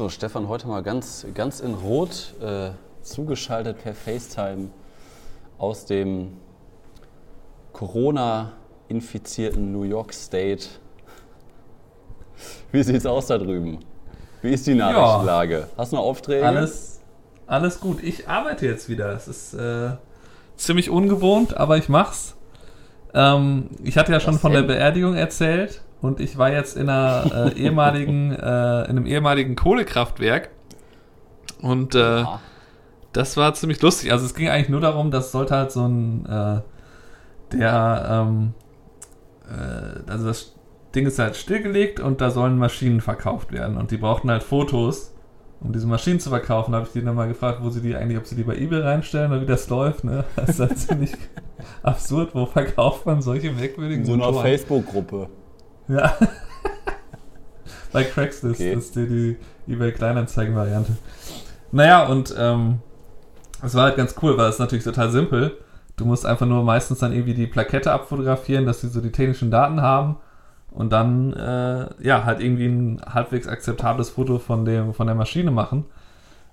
So, Stefan, heute mal ganz, ganz in Rot äh, zugeschaltet per FaceTime aus dem Corona-infizierten New York State. Wie sieht's aus da drüben? Wie ist die Nachrichtenlage? Hast du noch Aufträge? Alles, alles gut. Ich arbeite jetzt wieder. Es ist äh, ziemlich ungewohnt, aber ich mach's. Ähm, ich hatte ja schon Was von der denn? Beerdigung erzählt und ich war jetzt in einer äh, ehemaligen, äh, in einem ehemaligen Kohlekraftwerk und äh, das war ziemlich lustig. Also es ging eigentlich nur darum, dass sollte halt so ein äh, der ähm, äh, also das Ding ist halt stillgelegt und da sollen Maschinen verkauft werden und die brauchten halt Fotos, um diese Maschinen zu verkaufen. Da habe ich die dann mal gefragt, wo sie die eigentlich, ob sie die bei eBay reinstellen oder wie das läuft. Ne? Das ist halt ziemlich absurd. Wo verkauft man solche merkwürdigen in so einer? Facebook-Gruppe. Ja. Bei Craigslist Okay. ist die, die eBay Kleinanzeigen-Variante. Naja, und ähm, es war halt ganz cool, weil es natürlich total simpel. Du musst einfach nur meistens dann irgendwie die Plakette abfotografieren, dass sie so die technischen Daten haben und dann äh, ja halt irgendwie ein halbwegs akzeptables Foto von dem von der Maschine machen.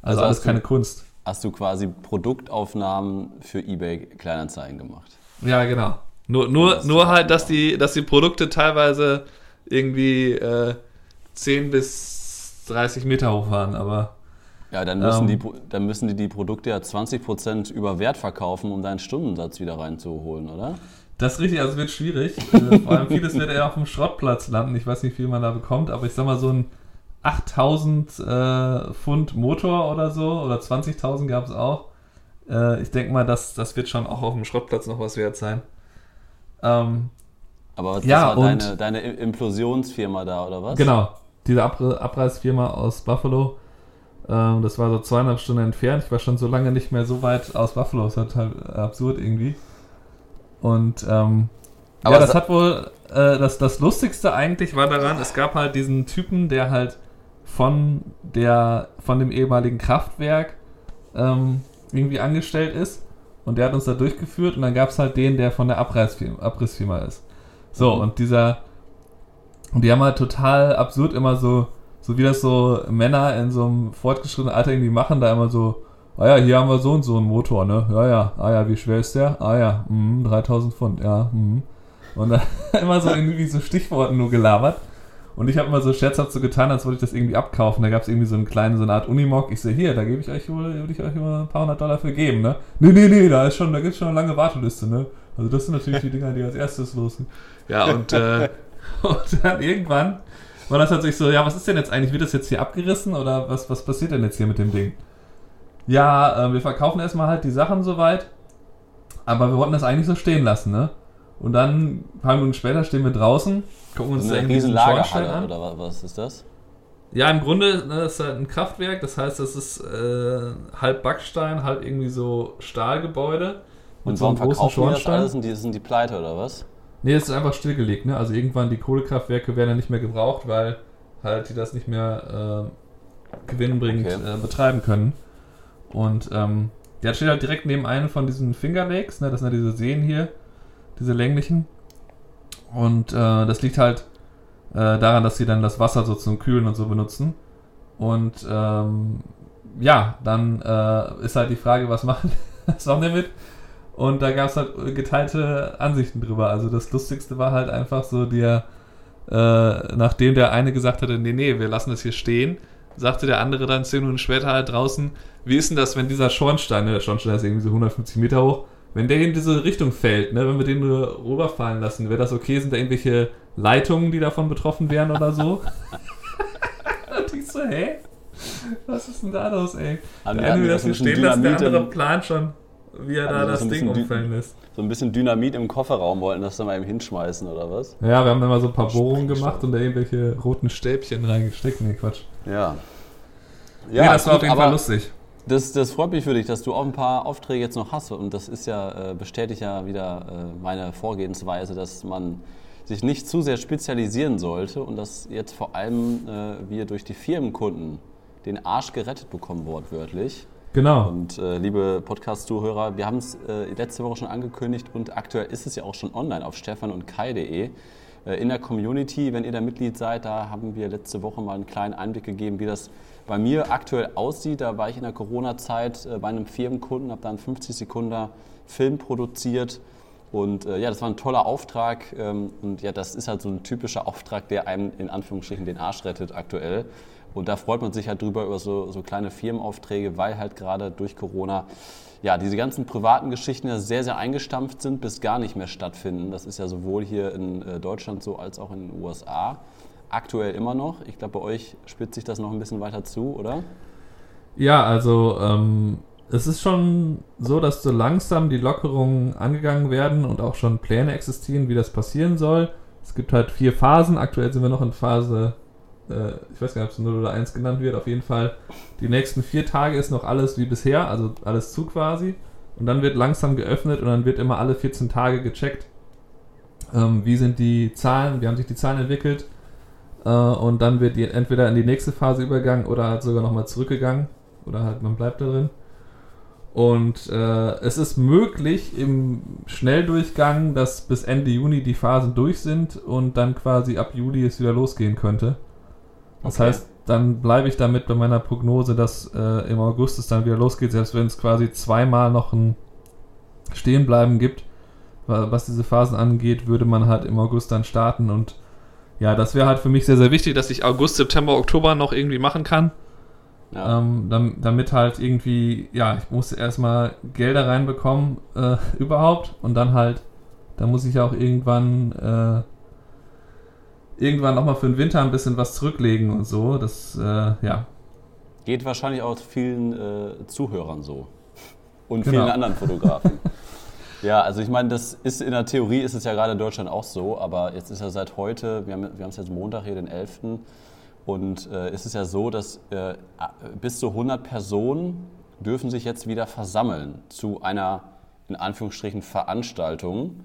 Also, Also alles hast du- keine Kunst. Hast du quasi Produktaufnahmen für eBay Kleinanzeigen gemacht? Ja, genau. Nur, nur, nur halt, dass die, dass die Produkte teilweise irgendwie äh, 10 bis 30 Meter hoch waren, aber Ja, dann müssen, Ähm. die, dann müssen die die Produkte ja 20% über Wert verkaufen, um deinen Stundensatz wieder reinzuholen, oder? das ist richtig, also es wird schwierig. Äh, Vor allem vieles wird eher auf dem Schrottplatz landen. Ich weiß nicht, wie viel man da bekommt, aber ich sag mal so ein 8000 äh, Pfund Motor oder so, oder 20.000 gab es auch. Äh, ich denke mal, das, das wird schon auch auf dem Schrottplatz noch was wert sein. Ähm, Aber das Ja, war und- deine, deine Implosionsfirma da, oder was? Genau, diese Abre Abreißfirma aus Buffalo. Ähm, das war so zweieinhalb Stunden entfernt. Ich war schon so lange nicht mehr so weit aus Buffalo. Das ist halt absurd irgendwie. Und ähm, Aber ja, das hat wohl äh, das, das Lustigste eigentlich war daran, es gab halt diesen Typen, der halt von der von dem ehemaligen Kraftwerk ähm, irgendwie angestellt ist. Und der hat uns da durchgeführt und dann gab es halt den, der von der Abreißfirma, Abrissfirma ist. So, Mhm. und dieser und die haben halt total absurd immer so, so wie das so Männer in so einem fortgeschrittenen Alter irgendwie machen, da immer so, ah ja, hier haben wir so und so einen Motor, ne? Ja, ja, ah ja, wie schwer ist der? Ah ja, mhm, 3000 Pfund, ja, mhm. Und dann immer so irgendwie so Stichworten nur gelabert. Und ich habe immer so scherzhaft so getan, als wollte ich das irgendwie abkaufen. Da gab es irgendwie so einen kleinen, so eine Art Unimog. Ich so, hier, da gebe ich euch wohl, würde ich euch immer ein paar hundert Dollar für geben, ne? Nee, nee, nee, da ist schon, da gibt's schon eine lange Warteliste, ne? Also das sind natürlich die Dinger, die als erstes losgehen. Ja, und, äh, und dann irgendwann war das tatsächlich so, ja, was ist denn jetzt eigentlich? Wird das jetzt hier abgerissen oder was, was passiert denn jetzt hier mit dem Ding? Ja, äh, wir verkaufen erstmal halt die Sachen soweit, aber wir wollten das eigentlich so stehen lassen, ne? Und dann, ein paar Minuten später, stehen wir draußen, gucken uns irgendwie riesen diesen Schornstein Lagerhalle, an. oder wa- was ist das? Ja, im Grunde, ne, das ist halt ein Kraftwerk, das heißt, das ist äh, halb Backstein, halb irgendwie so Stahlgebäude. Und so einem großen verkaufen die das Schornstein. Sind die, sind die pleite, oder was? Nee, es ist einfach stillgelegt, ne? Also irgendwann die Kohlekraftwerke werden ja nicht mehr gebraucht, weil halt die das nicht mehr äh, gewinnbringend Okay. äh, betreiben können. Und ähm, der steht halt direkt neben einem von diesen Finger Lakes, ne? Das sind ja diese Seen hier, diese länglichen. Und äh, das liegt halt äh, daran, dass sie dann das Wasser so zum Kühlen und so benutzen. Und ähm, ja, dann äh, ist halt die Frage, was machen, wir damit? Und da gab es halt geteilte Ansichten drüber. Also das Lustigste war halt einfach so der, äh, nachdem der eine gesagt hatte, nee, nee, wir lassen das hier stehen, sagte der andere dann zehn Minuten später halt draußen, wie ist denn das, wenn dieser Schornstein, ne, der Schornstein ist irgendwie so 150 Meter hoch, wenn der in diese Richtung fällt, ne, wenn wir den nur rüberfallen lassen, wäre das okay? Sind da irgendwelche Leitungen, die davon betroffen wären oder so? Ich so, hä? Was ist denn da los, ey? Haben die- Der eine die will da das so stehen lassen, der andere plant schon, wie er Haben da die da das so Ding umfallen lässt. So ein bisschen Dynamit im Kofferraum wollten das dann mal eben hinschmeißen, oder was? Ja, wir haben dann mal so ein paar Bohrungen gemacht und da irgendwelche roten Stäbchen reingesteckt. Nee, Quatsch. Ja. Ja, nee, das war gut, auf jeden Fall lustig. Das, das freut mich für dich, dass du auch ein paar Aufträge jetzt noch hast. Und das ist ja, äh, bestätigt ja wieder äh, meine Vorgehensweise, dass man sich nicht zu sehr spezialisieren sollte und dass jetzt vor allem äh, wir durch die Firmenkunden den Arsch gerettet bekommen, wortwörtlich. Genau. Und äh, liebe Podcast-Zuhörer, wir haben es äh, letzte Woche schon angekündigt und aktuell ist es ja auch schon online auf stefan und kai.de. Äh, in der Community, wenn ihr da Mitglied seid, da haben wir letzte Woche mal einen kleinen Einblick gegeben, wie das bei mir aktuell aussieht. Da war ich in der Corona-Zeit äh, bei einem Firmenkunden, habe dann 50 Sekunden Film produziert. Und äh, ja, das war ein toller Auftrag. Ähm, und ja, das ist halt so ein typischer Auftrag, der einem in Anführungsstrichen den Arsch rettet aktuell. Und da freut man sich halt drüber über so, so kleine Firmenaufträge, weil halt gerade durch Corona ja, diese ganzen privaten Geschichten ja sehr, sehr eingestampft sind, bis gar nicht mehr stattfinden. Das ist ja sowohl hier in äh, Deutschland so als auch in den USA. Aktuell immer noch. Ich glaube, bei euch spitzt sich das noch ein bisschen weiter zu, oder? Ja, also ähm, es ist schon so, dass so langsam die Lockerungen angegangen werden und auch schon Pläne existieren, wie das passieren soll. Es gibt halt vier Phasen. Aktuell sind wir noch in Phase äh, ich weiß gar nicht, ob es 0 oder 1 genannt wird, auf jeden Fall, die nächsten vier Tage ist noch alles wie bisher, also alles zu quasi. Und dann wird langsam geöffnet und dann wird immer alle 14 Tage gecheckt, ähm, wie sind die Zahlen, wie haben sich die Zahlen entwickelt. Äh, und dann wird die entweder in die nächste Phase übergegangen oder halt sogar nochmal zurückgegangen. Oder halt man bleibt da drin. Und äh, es ist möglich im Schnelldurchgang, dass bis Ende Juni die Phasen durch sind und dann quasi ab Juli es wieder losgehen könnte. Das okay. heißt, dann bleibe ich damit bei meiner Prognose, dass äh, im August es dann wieder losgeht, selbst wenn es quasi zweimal noch ein Stehenbleiben gibt, was diese Phasen angeht, würde man halt im August dann starten und ja, das wäre halt für mich sehr, sehr wichtig, dass ich August, September, Oktober noch irgendwie machen kann. Ja. Ähm, damit, damit, halt irgendwie, ja, ich muss erstmal Gelder reinbekommen äh, überhaupt und dann halt, da muss ich auch irgendwann äh, irgendwann nochmal für den Winter ein bisschen was zurücklegen und so. Das, äh, ja. Geht wahrscheinlich auch vielen äh, Zuhörern so. Und genau. vielen anderen Fotografen. ja, also ich meine, das ist in der Theorie ist es ja gerade in Deutschland auch so, aber jetzt ist ja seit heute, wir haben, wir haben es jetzt Montag hier, den 11. Und äh, ist es ja so, dass äh, bis zu 100 Personen dürfen sich jetzt wieder versammeln zu einer, in Anführungsstrichen, Veranstaltung.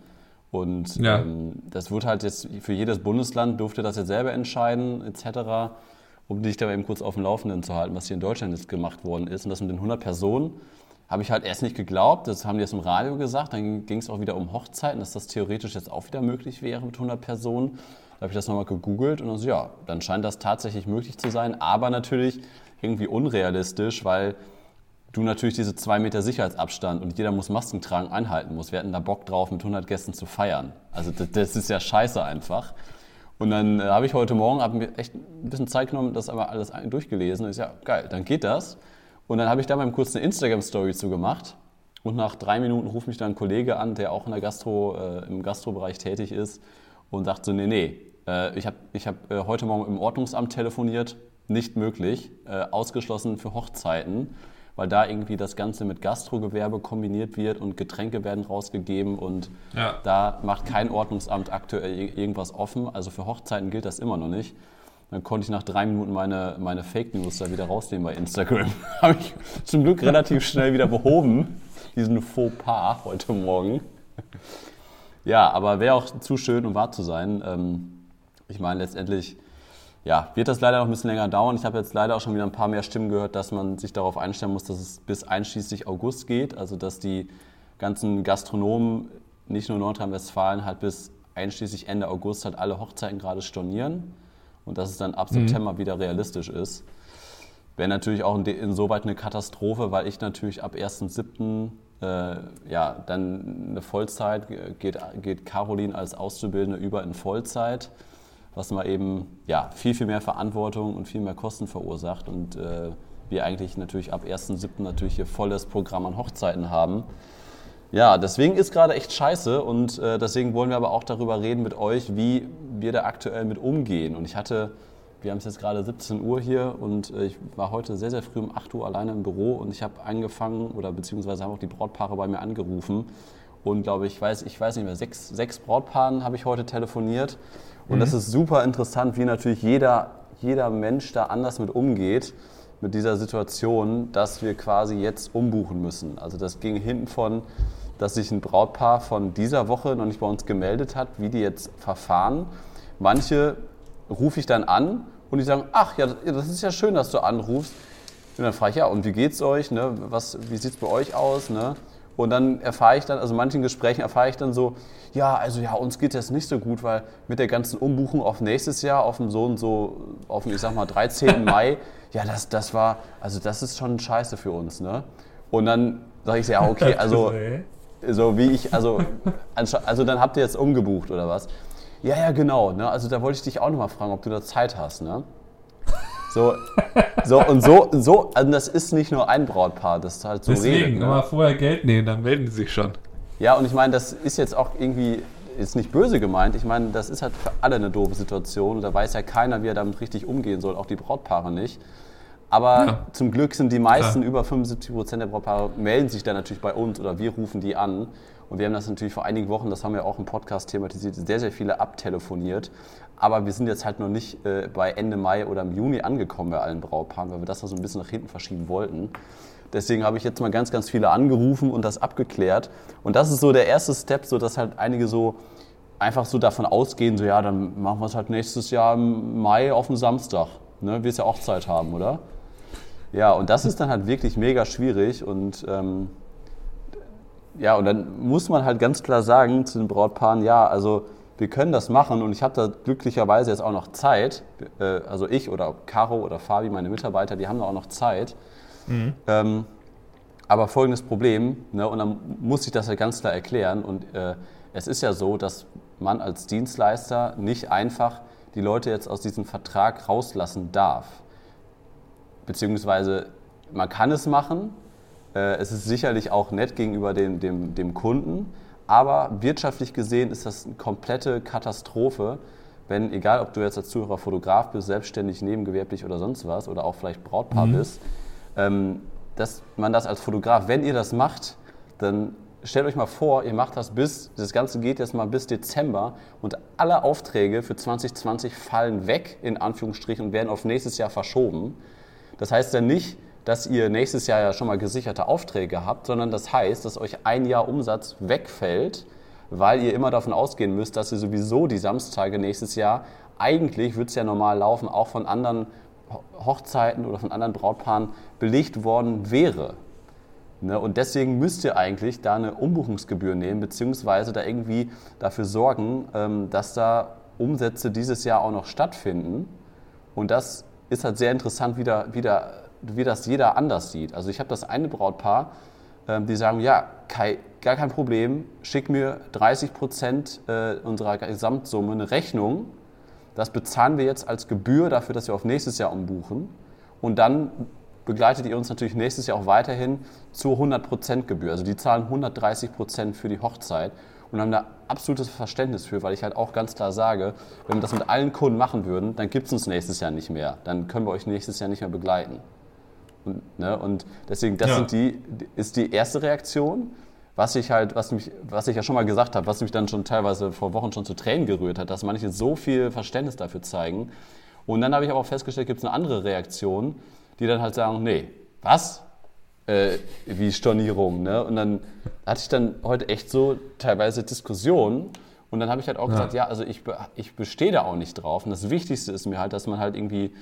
Und ja. ähm, das wird halt jetzt für jedes Bundesland durfte das jetzt selber entscheiden, etc., um dich da eben kurz auf dem Laufenden zu halten, was hier in Deutschland jetzt gemacht worden ist. Und das mit den 100 Personen habe ich halt erst nicht geglaubt. Das haben die jetzt im Radio gesagt. Dann ging es auch wieder um Hochzeiten, dass das theoretisch jetzt auch wieder möglich wäre mit 100 Personen. Da habe ich das nochmal gegoogelt und dann so, ja, dann scheint das tatsächlich möglich zu sein. Aber natürlich irgendwie unrealistisch, weil du natürlich diese zwei Meter Sicherheitsabstand und jeder muss Masken tragen, einhalten musst. Wir hatten da Bock drauf, mit 100 Gästen zu feiern. Also das, das ist ja scheiße einfach. Und dann äh, habe ich heute Morgen hab mir echt ein bisschen Zeit genommen, das aber alles durchgelesen. Und ich ja, geil, dann geht das. Und dann habe ich da mal kurz eine Instagram-Story zu gemacht. Und nach drei Minuten ruft mich dann ein Kollege an, der auch in der Gastro, äh, im Gastrobereich tätig ist und sagt so, nee, nee, äh, ich habe ich hab, äh, heute Morgen im Ordnungsamt telefoniert, nicht möglich, äh, ausgeschlossen für Hochzeiten weil da irgendwie das Ganze mit Gastrogewerbe kombiniert wird und Getränke werden rausgegeben und ja. da macht kein Ordnungsamt aktuell irgendwas offen. Also für Hochzeiten gilt das immer noch nicht. Dann konnte ich nach drei Minuten meine, meine Fake News da wieder rausnehmen bei Instagram. Habe ich zum Glück relativ schnell wieder behoben, diesen Fauxpas heute Morgen. Ja, aber wäre auch zu schön, um wahr zu sein. Ähm, ich meine, letztendlich ja, wird das leider noch ein bisschen länger dauern. Ich habe jetzt leider auch schon wieder ein paar mehr Stimmen gehört, dass man sich darauf einstellen muss, dass es bis einschließlich August geht. Also dass die ganzen Gastronomen, nicht nur Nordrhein-Westfalen, halt bis einschließlich Ende August halt alle Hochzeiten gerade stornieren und dass es dann ab mhm. September wieder realistisch ist. Wäre natürlich auch insoweit eine Katastrophe, weil ich natürlich ab 1.7. Äh, ja, dann eine Vollzeit geht, geht Caroline als Auszubildende über in Vollzeit was mal eben ja, viel, viel mehr Verantwortung und viel mehr Kosten verursacht und äh, wir eigentlich natürlich ab 1.7. natürlich hier volles Programm an Hochzeiten haben. Ja, deswegen ist gerade echt scheiße und äh, deswegen wollen wir aber auch darüber reden mit euch, wie wir da aktuell mit umgehen. Und ich hatte, wir haben es jetzt gerade 17 Uhr hier und äh, ich war heute sehr, sehr früh um 8 Uhr alleine im Büro und ich habe angefangen oder beziehungsweise haben auch die Brautpaare bei mir angerufen und glaube ich, weiß, ich weiß nicht mehr, sechs, sechs Brautpaaren habe ich heute telefoniert und mhm. das ist super interessant, wie natürlich jeder, jeder Mensch da anders mit umgeht, mit dieser Situation, dass wir quasi jetzt umbuchen müssen. Also das ging hinten von, dass sich ein Brautpaar von dieser Woche noch nicht bei uns gemeldet hat, wie die jetzt verfahren. Manche rufe ich dann an und die sagen, ach ja, das ist ja schön, dass du anrufst. Und dann frage ich, ja, und wie geht's euch? Ne? Was, wie sieht's bei euch aus? Ne? Und dann erfahre ich dann, also in manchen Gesprächen erfahre ich dann so, ja, also ja, uns geht das nicht so gut, weil mit der ganzen Umbuchung auf nächstes Jahr, auf dem so und so, auf dem, ich sag mal, 13. Mai, ja, das, das war, also das ist schon scheiße für uns, ne? Und dann sage ich ja, okay, also, so wie ich, also, also dann habt ihr jetzt umgebucht oder was? Ja, ja, genau, ne? Also da wollte ich dich auch nochmal fragen, ob du da Zeit hast, ne? So, so und so, so, also das ist nicht nur ein Brautpaar, das halt so Deswegen, redet. Ne? immer vorher Geld nehmen, dann melden die sich schon. Ja, und ich meine, das ist jetzt auch irgendwie, ist nicht böse gemeint. Ich meine, das ist halt für alle eine doofe Situation. Da weiß ja keiner, wie er damit richtig umgehen soll, auch die Brautpaare nicht. Aber ja. zum Glück sind die meisten, Klar. über 75 Prozent der Brautpaare, melden sich dann natürlich bei uns oder wir rufen die an. Und wir haben das natürlich vor einigen Wochen, das haben wir auch im Podcast thematisiert, sehr, sehr viele abtelefoniert. Aber wir sind jetzt halt noch nicht äh, bei Ende Mai oder im Juni angekommen bei allen Brautpaaren, weil wir das da so ein bisschen nach hinten verschieben wollten. Deswegen habe ich jetzt mal ganz, ganz viele angerufen und das abgeklärt. Und das ist so der erste Step, so dass halt einige so einfach so davon ausgehen, so ja, dann machen wir es halt nächstes Jahr im Mai auf dem Samstag. Ne? Wirst ja auch Zeit haben, oder? Ja, und das ist dann halt wirklich mega schwierig und ähm, ja, und dann muss man halt ganz klar sagen zu den Brautpaaren, ja, also wir können das machen und ich habe da glücklicherweise jetzt auch noch Zeit, äh, also ich oder Caro oder Fabi, meine Mitarbeiter, die haben da auch noch Zeit. Mhm. Ähm, aber folgendes Problem, ne, und dann muss ich das ja ganz klar erklären und äh, es ist ja so, dass man als Dienstleister nicht einfach die Leute jetzt aus diesem Vertrag rauslassen darf. Beziehungsweise man kann es machen, äh, es ist sicherlich auch nett gegenüber dem, dem, dem Kunden, aber wirtschaftlich gesehen ist das eine komplette Katastrophe, wenn, egal ob du jetzt als Zuhörer Fotograf bist, selbstständig, nebengewerblich oder sonst was, oder auch vielleicht Brautpaar mhm. bist, ähm, dass man das als Fotograf, wenn ihr das macht, dann stellt euch mal vor, ihr macht das bis, das Ganze geht jetzt mal bis Dezember und alle Aufträge für 2020 fallen weg, in Anführungsstrichen, und werden auf nächstes Jahr verschoben. Das heißt ja nicht, dass ihr nächstes Jahr ja schon mal gesicherte Aufträge habt, sondern das heißt, dass euch ein Jahr Umsatz wegfällt, weil ihr immer davon ausgehen müsst, dass ihr sowieso die Samstage nächstes Jahr, eigentlich wird es ja normal laufen, auch von anderen Hochzeiten oder von anderen Brautpaaren belegt worden wäre. Ne? Und deswegen müsst ihr eigentlich da eine Umbuchungsgebühr nehmen, beziehungsweise da irgendwie dafür sorgen, ähm, dass da Umsätze dieses Jahr auch noch stattfinden. Und das ist halt sehr interessant, wie, da, wie, da, wie das jeder anders sieht. Also ich habe das eine Brautpaar, ähm, die sagen, ja, Kai, gar kein Problem, schick mir 30 Prozent äh, unserer Gesamtsumme eine Rechnung. Das bezahlen wir jetzt als Gebühr dafür, dass wir auf nächstes Jahr umbuchen. Und dann begleitet ihr uns natürlich nächstes Jahr auch weiterhin zur 100% Gebühr. Also die zahlen 130% für die Hochzeit und haben da absolutes Verständnis für, weil ich halt auch ganz klar sage, wenn wir das mit allen Kunden machen würden, dann gibt es uns nächstes Jahr nicht mehr. Dann können wir euch nächstes Jahr nicht mehr begleiten. Und, ne, und deswegen, das ja. sind die, ist die erste Reaktion. Was ich halt, was mich, was ich ja schon mal gesagt habe, was mich dann schon teilweise vor Wochen schon zu Tränen gerührt hat, dass manche so viel Verständnis dafür zeigen. Und dann habe ich aber auch festgestellt, gibt es eine andere Reaktion, die dann halt sagen, nee, was? Äh, wie Stornierung, ne? Und dann hatte ich dann heute echt so teilweise Diskussionen und dann habe ich halt auch ja. gesagt, ja, also ich, ich bestehe da auch nicht drauf. Und das Wichtigste ist mir halt, dass man halt irgendwie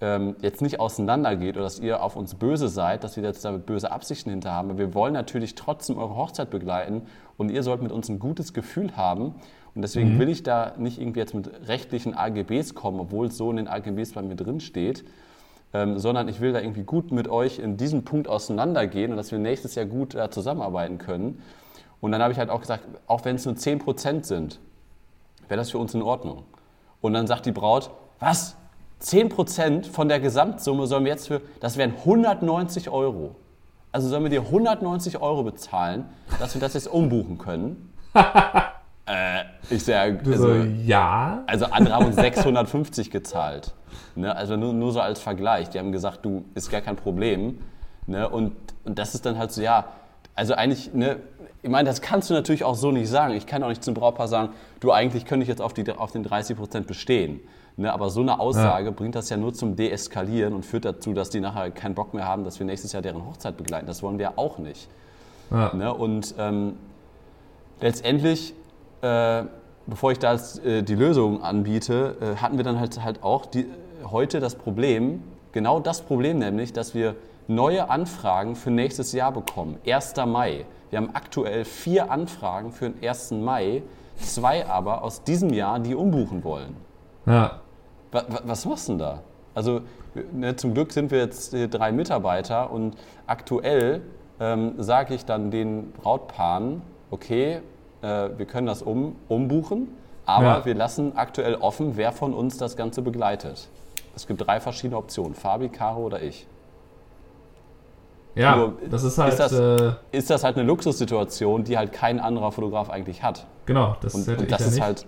ähm, jetzt nicht auseinandergeht oder dass ihr auf uns böse seid, dass wir jetzt damit böse Absichten hinter haben. Wir wollen natürlich trotzdem eure Hochzeit begleiten und ihr sollt mit uns ein gutes Gefühl haben. Und deswegen mhm. will ich da nicht irgendwie jetzt mit rechtlichen AGBs kommen, obwohl es so in den AGBs bei mir drin steht, ähm, sondern ich will da irgendwie gut mit euch in diesem Punkt auseinandergehen und dass wir nächstes Jahr gut äh, zusammenarbeiten können. Und dann habe ich halt auch gesagt, auch wenn es nur 10% sind, wäre das für uns in Ordnung. Und dann sagt die Braut, was? 10% von der Gesamtsumme sollen wir jetzt für, das wären 190 Euro. Also sollen wir dir 190 Euro bezahlen, dass wir das jetzt umbuchen können? äh, ich sage, also, ja. Also andere haben uns 650 gezahlt. Ne? Also nur, nur so als Vergleich. Die haben gesagt, du, ist gar kein Problem. Ne? Und, und das ist dann halt so, ja, also eigentlich, ne, ich meine, das kannst du natürlich auch so nicht sagen. Ich kann auch nicht zum Brautpaar sagen, du, eigentlich könnte ich jetzt auf, die, auf den 30 Prozent bestehen. Ne, aber so eine Aussage ja. bringt das ja nur zum Deeskalieren und führt dazu, dass die nachher keinen Bock mehr haben, dass wir nächstes Jahr deren Hochzeit begleiten. Das wollen wir auch nicht. Ja. Ne, und ähm, letztendlich äh, bevor ich da äh, die Lösung anbiete, äh, hatten wir dann halt, halt auch die, heute das Problem, genau das Problem nämlich, dass wir neue Anfragen für nächstes Jahr bekommen. 1. Mai. Wir haben aktuell vier Anfragen für den 1. Mai, zwei aber aus diesem Jahr, die umbuchen wollen. Ja. Was, was machst du denn da? Also ne, zum Glück sind wir jetzt äh, drei Mitarbeiter und aktuell ähm, sage ich dann den Brautpaaren, okay, äh, wir können das um, umbuchen, aber Ja. wir lassen aktuell offen, wer von uns das Ganze begleitet. Es gibt drei verschiedene Optionen, Fabi, Caro oder ich. Ja, Nur, das ist halt, ist das- äh, Ist das halt eine Luxussituation, die halt kein anderer Fotograf eigentlich hat. genau, das Und, und das ja ist nicht. halt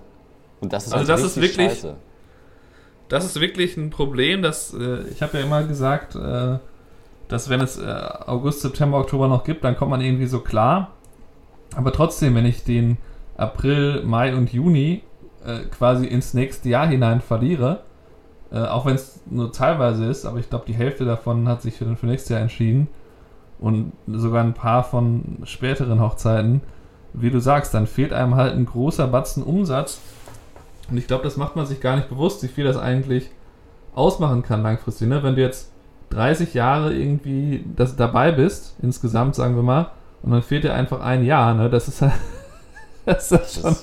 und das ist Also halt das ist wirklich- scheiße. das ist wirklich ein Problem, dass äh, ich habe ja immer gesagt, äh, dass wenn es äh, August, September, Oktober noch gibt, dann kommt man irgendwie so klar. Aber trotzdem, wenn ich den April, Mai und Juni äh, quasi ins nächste Jahr hinein verliere, äh, auch wenn es nur teilweise ist, aber ich glaube, die Hälfte davon hat sich für, für nächstes Jahr entschieden und sogar ein paar von späteren Hochzeiten, wie du sagst, dann fehlt einem halt ein großer Batzen Umsatz. Und ich glaube, das macht man sich gar nicht bewusst, wie viel das eigentlich ausmachen kann langfristig. Ne? Wenn du jetzt 30 Jahre irgendwie das dabei bist, insgesamt sagen wir mal, und dann fehlt dir einfach ein Jahr, ne? das ist halt, das ist halt schon,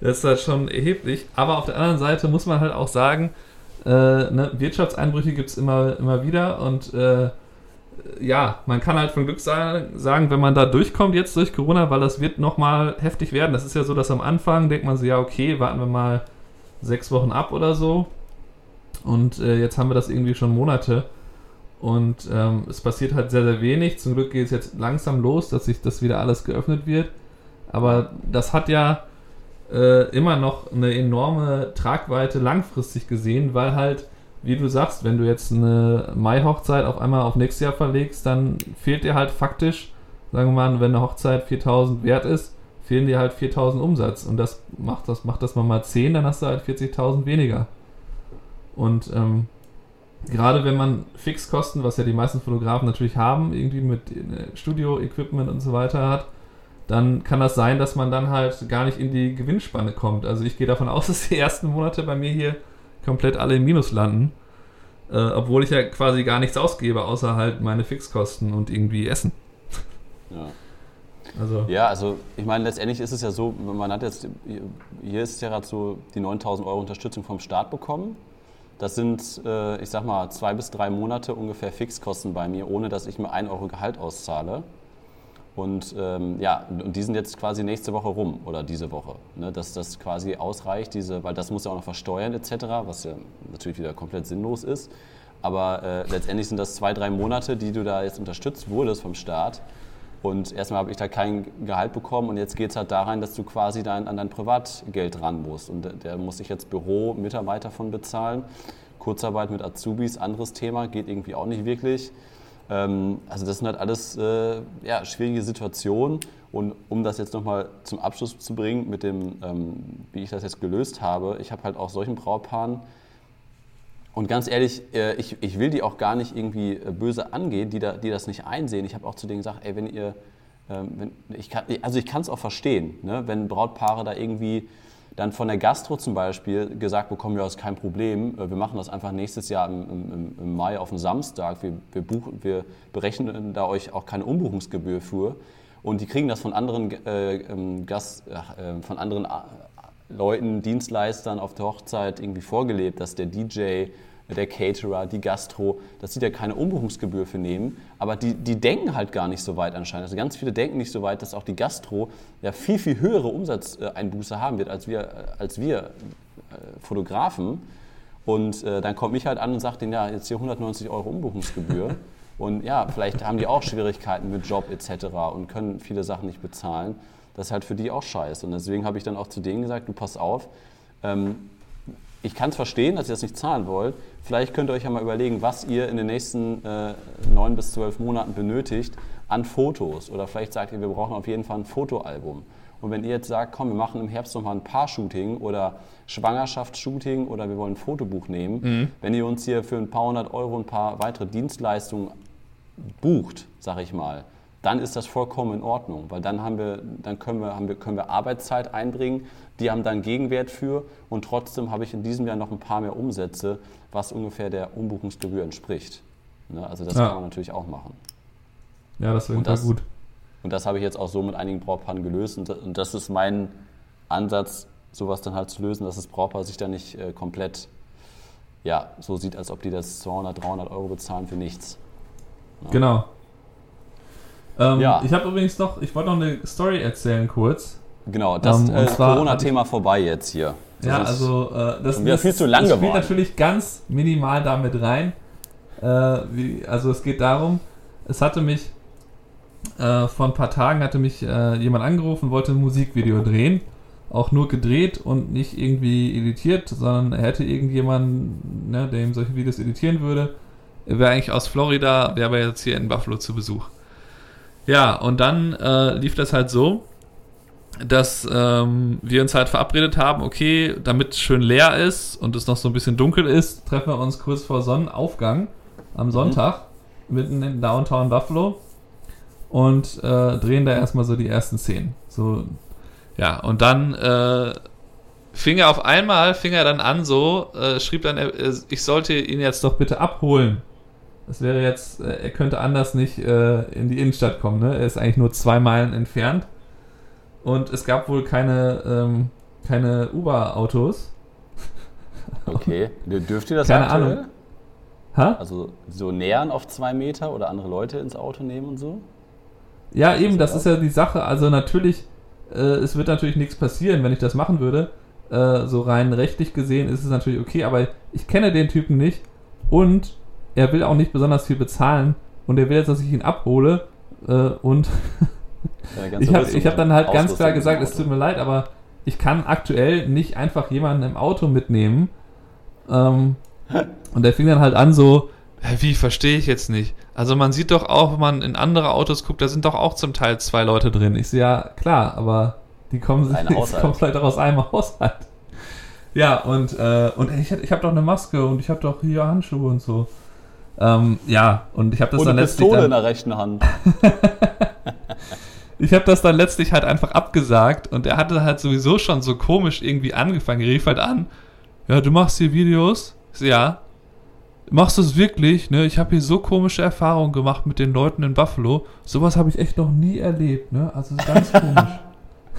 Das, ist halt schon erheblich. Aber auf der anderen Seite muss man halt auch sagen, äh, ne, Wirtschaftseinbrüche gibt es immer, immer wieder und äh, ja, man kann halt von Glück sa- sagen, wenn man da durchkommt jetzt durch Corona, weil das wird nochmal heftig werden. Das ist ja so, dass am Anfang denkt man so, ja okay, warten wir mal sechs Wochen ab oder so. Und äh, jetzt haben wir das irgendwie schon Monate. Und ähm, es passiert halt sehr, sehr wenig. Zum Glück geht es jetzt langsam los, dass sich das wieder alles geöffnet wird. Aber das hat ja äh, immer noch eine enorme Tragweite langfristig gesehen, weil halt, wie du sagst, wenn du jetzt eine Mai-Hochzeit auf einmal auf nächstes Jahr verlegst, dann fehlt dir halt faktisch, sagen wir mal, wenn eine Hochzeit 4000 wert ist, fehlen dir halt 4000 Umsatz. Und das macht das, macht das mal mal 10, dann hast du halt 40.000 weniger. Und ähm, gerade wenn man Fixkosten, was ja die meisten Fotografen natürlich haben, irgendwie mit äh, Studio-Equipment und so weiter hat, dann kann das sein, dass man dann halt gar nicht in die Gewinnspanne kommt. Also ich gehe davon aus, dass die ersten Monate bei mir hier komplett alle im Minus landen. Äh, obwohl ich ja quasi gar nichts ausgebe, außer halt meine Fixkosten und irgendwie Essen. ja. Also, Ja, also ich meine, letztendlich ist es ja so, man hat jetzt, hier ist ja gerade so die 9000 Euro Unterstützung vom Staat bekommen. Das sind, äh, ich sag mal, zwei bis drei Monate ungefähr Fixkosten bei mir, ohne dass ich mir 1 Euro Gehalt auszahle. Und ähm, ja, und die sind jetzt quasi nächste Woche rum oder diese Woche. Ne, dass das quasi ausreicht, diese, weil das muss ja auch noch versteuern etc., was ja natürlich wieder komplett sinnlos ist. Aber äh, letztendlich sind das zwei, drei Monate, die du da jetzt unterstützt wurdest vom Staat. Und erstmal habe ich da kein Gehalt bekommen und jetzt geht es halt da rein, dass du quasi dein, an dein Privatgeld ran musst. Und da- der muss ich jetzt Büro, Mitarbeiter von bezahlen. Kurzarbeit mit Azubis, anderes Thema, geht irgendwie auch nicht wirklich. Ähm, also das sind halt alles äh, ja, schwierige Situationen. Und um das jetzt nochmal zum Abschluss zu bringen, mit dem, ähm, wie ich das jetzt gelöst habe, ich habe halt auch solchen Brautpaaren, und ganz ehrlich, äh, ich, ich will die auch gar nicht irgendwie äh, böse angehen, die, da, die das nicht einsehen. Ich habe auch zu denen gesagt, ey, wenn ihr, ähm, wenn, ich kann, also ich kann es auch verstehen, ne? wenn Brautpaare da irgendwie dann von der Gastro zum Beispiel gesagt bekommen, ja, ist kein Problem, äh, wir machen das einfach nächstes Jahr im, im, im Mai auf den Samstag, wir, wir, buchen, wir berechnen da euch auch keine Umbuchungsgebühr für. Und die kriegen das von anderen, äh, ähm, Gast, äh, von anderen Leuten, Dienstleistern auf der Hochzeit irgendwie vorgelebt, dass der DJ, der Caterer, die Gastro, dass die da keine Umbuchungsgebühr für nehmen. Aber die, die denken halt gar nicht so weit anscheinend. Also ganz viele denken nicht so weit, dass auch die Gastro ja viel, viel höhere Umsatzeinbuße haben wird als wir, äh, als wir äh, Fotografen. Und äh, dann kommt mich halt an und sagt denen, ja, jetzt hier 190 Euro Umbuchungsgebühr. und ja, vielleicht haben die auch Schwierigkeiten mit Job etc. und können viele Sachen nicht bezahlen. Das ist halt für die auch scheiße. Und deswegen habe ich dann auch zu denen gesagt, du pass auf, ähm, ich kann es verstehen, dass ihr das nicht zahlen wollt. Vielleicht könnt ihr euch ja mal überlegen, was ihr in den nächsten äh, neun bis zwölf Monaten benötigt an Fotos. Oder vielleicht sagt ihr, wir brauchen auf jeden Fall ein Fotoalbum. Und wenn ihr jetzt sagt, komm, wir machen im Herbst nochmal ein Paar-Shooting oder Schwangerschaftsshooting oder wir wollen ein Fotobuch nehmen, wenn ihr uns hier für ein paar hundert Euro ein paar weitere Dienstleistungen bucht, sag ich mal, dann ist das vollkommen in Ordnung, weil dann, haben wir, dann können, wir, haben wir, können wir Arbeitszeit einbringen, die haben dann Gegenwert für und trotzdem habe ich in diesem Jahr noch ein paar mehr Umsätze, was ungefähr der Umbuchungsgebühr entspricht. Ne? Also das Ja. kann man natürlich auch machen. ja, das wäre das- gut. Und das habe ich jetzt auch so mit einigen Brautpaaren gelöst. Und, und das ist mein Ansatz, sowas dann halt zu lösen, dass das Brautpaar sich da nicht äh, komplett ja, so sieht, als ob die das 200, 300 Euro bezahlen für nichts. Ja. Genau. Ähm, ja. Ich habe übrigens noch, ich wollte noch eine Story erzählen kurz. Genau, das ähm, äh, Corona-Thema vorbei jetzt hier. Das ja, also äh, das, ist viel zu lang das spielt natürlich ganz minimal damit rein. Äh, wie, also es geht darum, es hatte mich äh, vor ein paar Tagen hatte mich äh, jemand angerufen, wollte ein Musikvideo drehen auch nur gedreht und nicht irgendwie editiert, sondern er hätte irgendjemanden, ne, der ihm solche Videos editieren würde. Er wäre eigentlich aus Florida, wäre aber jetzt hier in Buffalo zu Besuch. Ja, und dann äh, lief das halt so, dass ähm, wir uns halt verabredet haben, okay, damit es schön leer ist und es noch so ein bisschen dunkel ist, treffen wir uns kurz vor Sonnenaufgang am Sonntag mhm. mitten in Downtown Buffalo und äh, drehen da erstmal so die ersten Szenen. So ja, und dann äh, fing er auf einmal, fing er dann an so, äh, schrieb dann, ich sollte ihn jetzt doch bitte abholen. Das wäre jetzt, äh, er könnte anders nicht äh, in die Innenstadt kommen, ne? Er ist eigentlich nur zwei Meilen entfernt. Und es gab wohl keine, ähm, keine Uber-Autos. Okay, dürft ihr das Keine aktuell? Ahnung. Ha? Also so nähern auf zwei Meter oder andere Leute ins Auto nehmen und so? Ja, eben, das ist ja die Sache. Also natürlich äh, es wird natürlich nichts passieren, wenn ich das machen würde. Äh, so rein rechtlich gesehen ist es natürlich okay, aber ich kenne den Typen nicht und er will auch nicht besonders viel bezahlen und er will jetzt, dass ich ihn abhole äh, und ich habe hab dann halt ganz klar gesagt, es tut mir leid, aber ich kann aktuell nicht einfach jemanden im Auto mitnehmen. Ähm, und der fing dann halt an so, wie, verstehe ich jetzt nicht. Also man sieht doch auch, wenn man in andere Autos guckt, da sind doch auch zum Teil zwei Leute drin. Ich sehe ja, klar, aber die kommen, die kommen vielleicht auch aus einem Haushalt. Ja, und, äh, und ich, ich habe doch eine Maske und ich habe doch hier Handschuhe und so. Ähm, ja, und ich habe das und dann letztlich. Pistole dann, in der rechten Hand. ich habe das dann letztlich halt einfach abgesagt und er hatte halt sowieso schon so komisch irgendwie angefangen. Er rief halt an: Ja, du machst hier Videos? Ja machst du es wirklich? Ne? Ich habe hier so komische Erfahrungen gemacht mit den Leuten in Buffalo. Sowas habe ich echt noch nie erlebt. Ne? Also ganz komisch.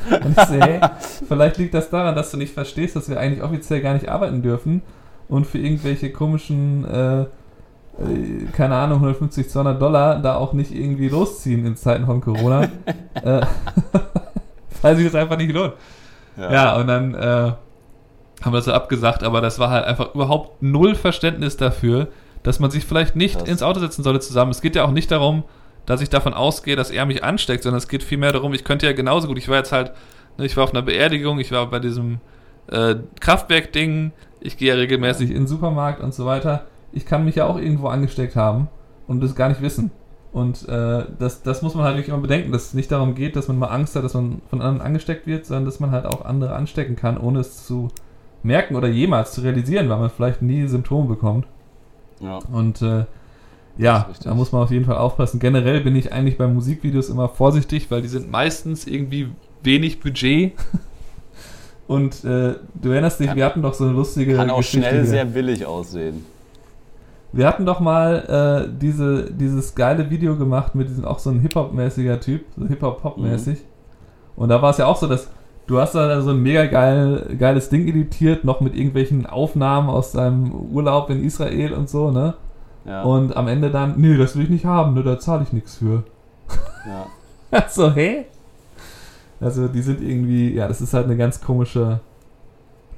Und ich so, hey, vielleicht liegt das daran, dass du nicht verstehst, dass wir eigentlich offiziell gar nicht arbeiten dürfen und für irgendwelche komischen, äh, keine Ahnung, 150, 200 Dollar da auch nicht irgendwie losziehen in Zeiten von Corona. äh, weil sich das einfach nicht lohnt. Ja, ja und dann äh, haben wir das so abgesagt, aber das war halt einfach überhaupt null Verständnis dafür, dass man sich vielleicht nicht Krass. ins Auto setzen sollte zusammen. Es geht ja auch nicht darum, dass ich davon ausgehe, dass er mich ansteckt, sondern es geht vielmehr darum, ich könnte ja genauso gut, ich war jetzt halt, ne, ich war auf einer Beerdigung, ich war bei diesem äh, Kraftwerk-Ding, ich gehe ja regelmäßig in den Supermarkt und so weiter. Ich kann mich ja auch irgendwo angesteckt haben und das gar nicht wissen. Und äh, das, das muss man halt wirklich immer bedenken, dass es nicht darum geht, dass man mal Angst hat, dass man von anderen angesteckt wird, sondern dass man halt auch andere anstecken kann, ohne es zu merken oder jemals zu realisieren, weil man vielleicht nie Symptome bekommt. Ja. Und äh, ja, da muss man auf jeden Fall aufpassen. Generell bin ich eigentlich bei Musikvideos immer vorsichtig, weil die sind meistens irgendwie wenig Budget. Und äh, du erinnerst dich, kann, wir hatten doch so eine lustige. Kann auch Geschichte schnell sehr billig aussehen. Wir hatten doch mal äh, diese, dieses geile Video gemacht mit diesem auch so ein Hip-Hop-mäßiger Typ, so Hip-Hop-Pop-mäßig. Mhm. Und da war es ja auch so, dass du hast da so ein mega geil, geiles Ding editiert, noch mit irgendwelchen Aufnahmen aus deinem Urlaub in Israel und so, ne? Ja. Und am Ende dann, nee, das will ich nicht haben, ne, da zahle ich nichts für. Ja. so, hä? Also die sind irgendwie, ja, das ist halt eine ganz komische,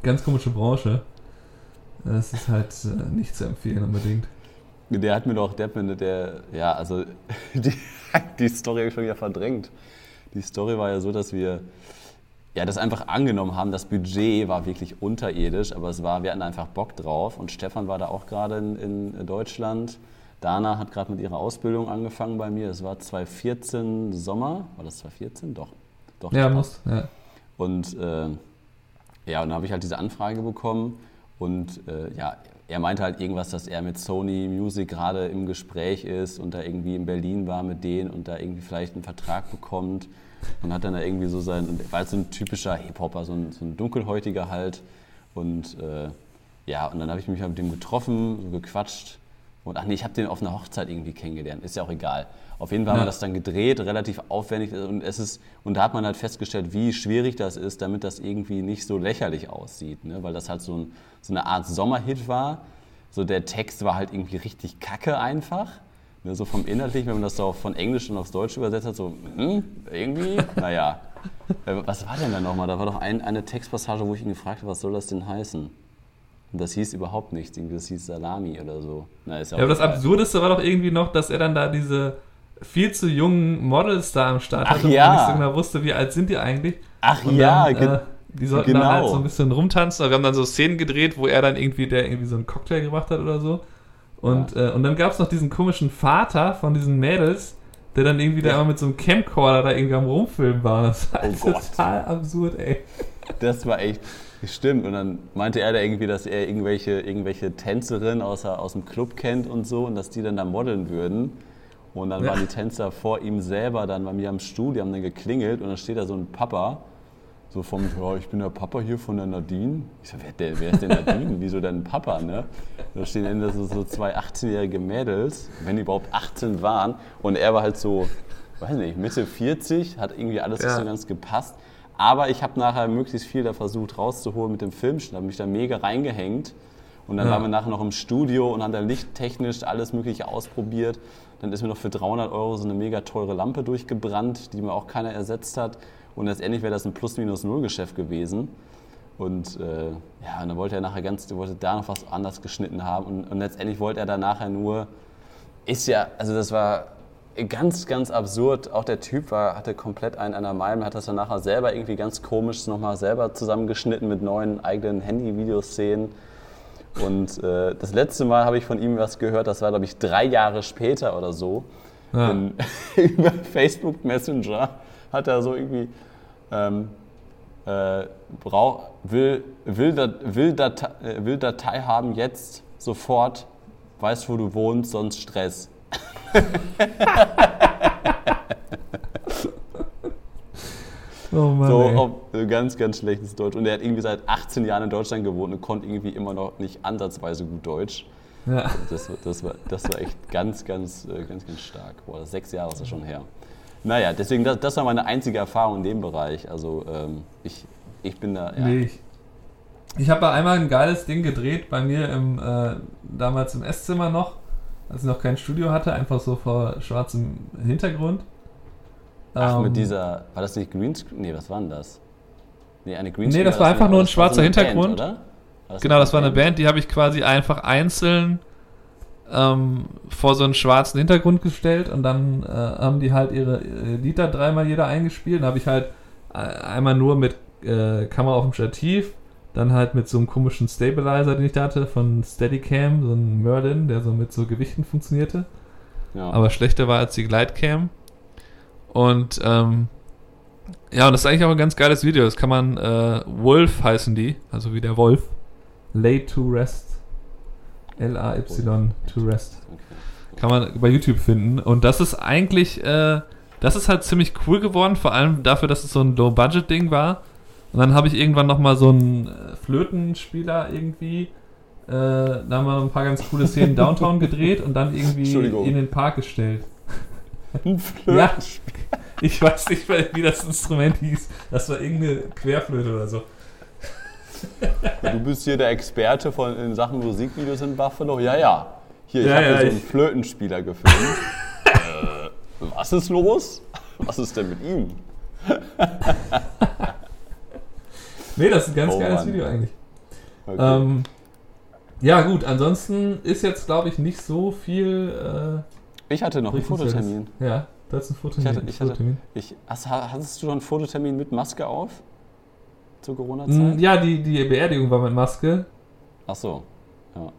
ganz komische Branche. Das ist halt äh, nicht zu empfehlen unbedingt. Der hat mir doch, der, der ja, also die, die Story habe ich schon wieder verdrängt. Die Story war ja so, dass wir ja, das einfach angenommen haben. Das Budget war wirklich unterirdisch, aber es war, wir hatten einfach Bock drauf. Und Stefan war da auch gerade in, in Deutschland. Dana hat gerade mit ihrer Ausbildung angefangen bei mir. Es war 2014 Sommer. War das 2014? Doch. Doch. Ja, muss. Ja. Und äh, ja, und dann habe ich halt diese Anfrage bekommen. Und äh, ja, er meinte halt irgendwas, dass er mit Sony Music gerade im Gespräch ist und da irgendwie in Berlin war mit denen und da irgendwie vielleicht einen Vertrag bekommt und hat dann da irgendwie so sein, war halt so ein typischer Hip-Hopper, so ein, so ein dunkelhäutiger halt. Und äh, ja, und dann habe ich mich halt mit dem getroffen, so gequatscht. Und ach nee, ich habe den auf einer Hochzeit irgendwie kennengelernt. Ist ja auch egal. Auf jeden Fall haben wir das dann gedreht, relativ aufwendig. Und, es ist, und da hat man halt festgestellt, wie schwierig das ist, damit das irgendwie nicht so lächerlich aussieht. Ne? Weil das halt so, ein, so eine Art Sommerhit war. So der Text war halt irgendwie richtig kacke einfach. Ne? So vom Inhaltlichen, wenn man das so von Englisch und aufs Deutsche übersetzt hat, so hm, irgendwie, naja. Äh, was war denn da nochmal? Da war doch ein, eine Textpassage, wo ich ihn gefragt habe, was soll das denn heißen? Und das hieß überhaupt nichts. Das hieß Salami oder so. Na, ja, aber das Absurdeste war doch irgendwie noch, dass er dann da diese viel zu jungen Models da am Start hatte, Ach, ja. und nicht so genau wusste, wie alt sind die eigentlich. Ach und ja, dann, äh, die sollten genau. dann halt so ein bisschen rumtanzen. Wir haben dann so Szenen gedreht, wo er dann irgendwie, der irgendwie so einen Cocktail gemacht hat oder so. Und, ja. äh, und dann gab es noch diesen komischen Vater von diesen Mädels, der dann irgendwie ja. da immer mit so einem Camcorder da irgendwie am Rumfilmen war. Das war oh total absurd, ey. Das war echt. Stimmt, und dann meinte er da irgendwie, dass er irgendwelche, irgendwelche Tänzerinnen aus, aus dem Club kennt und so und dass die dann da modeln würden. Und dann ja. waren die Tänzer vor ihm selber dann bei mir am Studio, haben dann geklingelt und dann steht da so ein Papa, so vom, ja, ich bin der Papa hier von der Nadine. Ich so, wer, der, wer ist denn Nadine? Wieso denn Papa, ne? Da stehen dann so, so zwei 18-jährige Mädels, wenn die überhaupt 18 waren. Und er war halt so, weiß nicht, Mitte 40, hat irgendwie alles ja. nicht so ganz gepasst. Aber ich habe nachher möglichst viel da versucht rauszuholen mit dem Filmschnitt, habe mich da mega reingehängt. Und dann ja. waren wir nachher noch im Studio und haben da lichttechnisch alles Mögliche ausprobiert. Dann ist mir noch für 300 Euro so eine mega teure Lampe durchgebrannt, die mir auch keiner ersetzt hat. Und letztendlich wäre das ein Plus-Minus-Null-Geschäft gewesen. Und äh, ja, und dann wollte er nachher ganz, wollte da noch was anders geschnitten haben. Und, und letztendlich wollte er dann nachher nur, ist ja, also das war ganz, ganz absurd. Auch der Typ war, hatte komplett einen an der Meinung, hat das dann nachher selber irgendwie ganz komisch nochmal selber zusammengeschnitten mit neuen eigenen Handy-Videoszenen. Und äh, das letzte Mal habe ich von ihm was gehört, das war, glaube ich, drei Jahre später oder so. Ja. In, über Facebook Messenger hat er so irgendwie ähm, äh, brauch, will, will, will, Datei, äh, will Datei haben jetzt sofort, weißt wo du wohnst, sonst Stress. oh Mann, so auf, ganz, ganz schlechtes Deutsch. Und er hat irgendwie seit 18 Jahren in Deutschland gewohnt und konnte irgendwie immer noch nicht ansatzweise gut Deutsch. Ja. Das, das, war, das war echt ganz, ganz, äh, ganz, ganz stark. Boah, sechs Jahre ist das schon her. Naja, deswegen, das, das war meine einzige Erfahrung in dem Bereich. Also ähm, ich, ich bin da. Ja. Nee, ich, ich habe einmal ein geiles Ding gedreht bei mir im, äh, damals im Esszimmer noch als ich noch kein Studio hatte, einfach so vor schwarzem Hintergrund. Ach, ähm, mit dieser, war das nicht Greenscreen? Nee, was war denn das? Nee, eine Greenscreen. Nee, das war einfach nur ein schwarzer Hintergrund. Band, das genau, das war eine Band, die habe ich quasi einfach einzeln ähm, vor so einen schwarzen Hintergrund gestellt und dann äh, haben die halt ihre Lieder dreimal jeder eingespielt. Dann habe ich halt äh, einmal nur mit äh, Kamera auf dem Stativ dann halt mit so einem komischen Stabilizer, den ich da hatte, von Steadicam, so ein Merlin, der so mit so Gewichten funktionierte. Ja. Aber schlechter war als die Glidecam. Und ähm, ja, und das ist eigentlich auch ein ganz geiles Video. Das kann man, äh, Wolf heißen die, also wie der Wolf. Lay to Rest. L-A-Y to Rest. Kann man bei YouTube finden. Und das ist eigentlich, äh, das ist halt ziemlich cool geworden, vor allem dafür, dass es so ein Low-Budget-Ding war. Und dann habe ich irgendwann nochmal so einen äh, Flötenspieler irgendwie. Äh, da haben wir ein paar ganz coole Szenen Downtown gedreht und dann irgendwie in den Park gestellt. Ein ja, ich weiß nicht mehr, wie das Instrument hieß. Das war irgendeine Querflöte oder so. Du bist hier der Experte von, in Sachen Musikvideos in Buffalo. Ja, ja. Hier, ich ja, habe ja, so einen Flötenspieler gefilmt. äh, was ist los? Was ist denn mit ihm? Nee, das ist ein ganz oh, geiles Mann. Video eigentlich. Okay. Ähm, ja, gut, ansonsten ist jetzt, glaube ich, nicht so viel. Äh, ich hatte noch einen Fototermin. Ja, du hast einen Fototermin. Ich hatte, ich Fototermin. Hatte, ich, hattest du schon einen Fototermin mit Maske auf? Zur Corona-Zeit? Mm, ja, die, die Beerdigung war mit Maske. Ach so. Ja,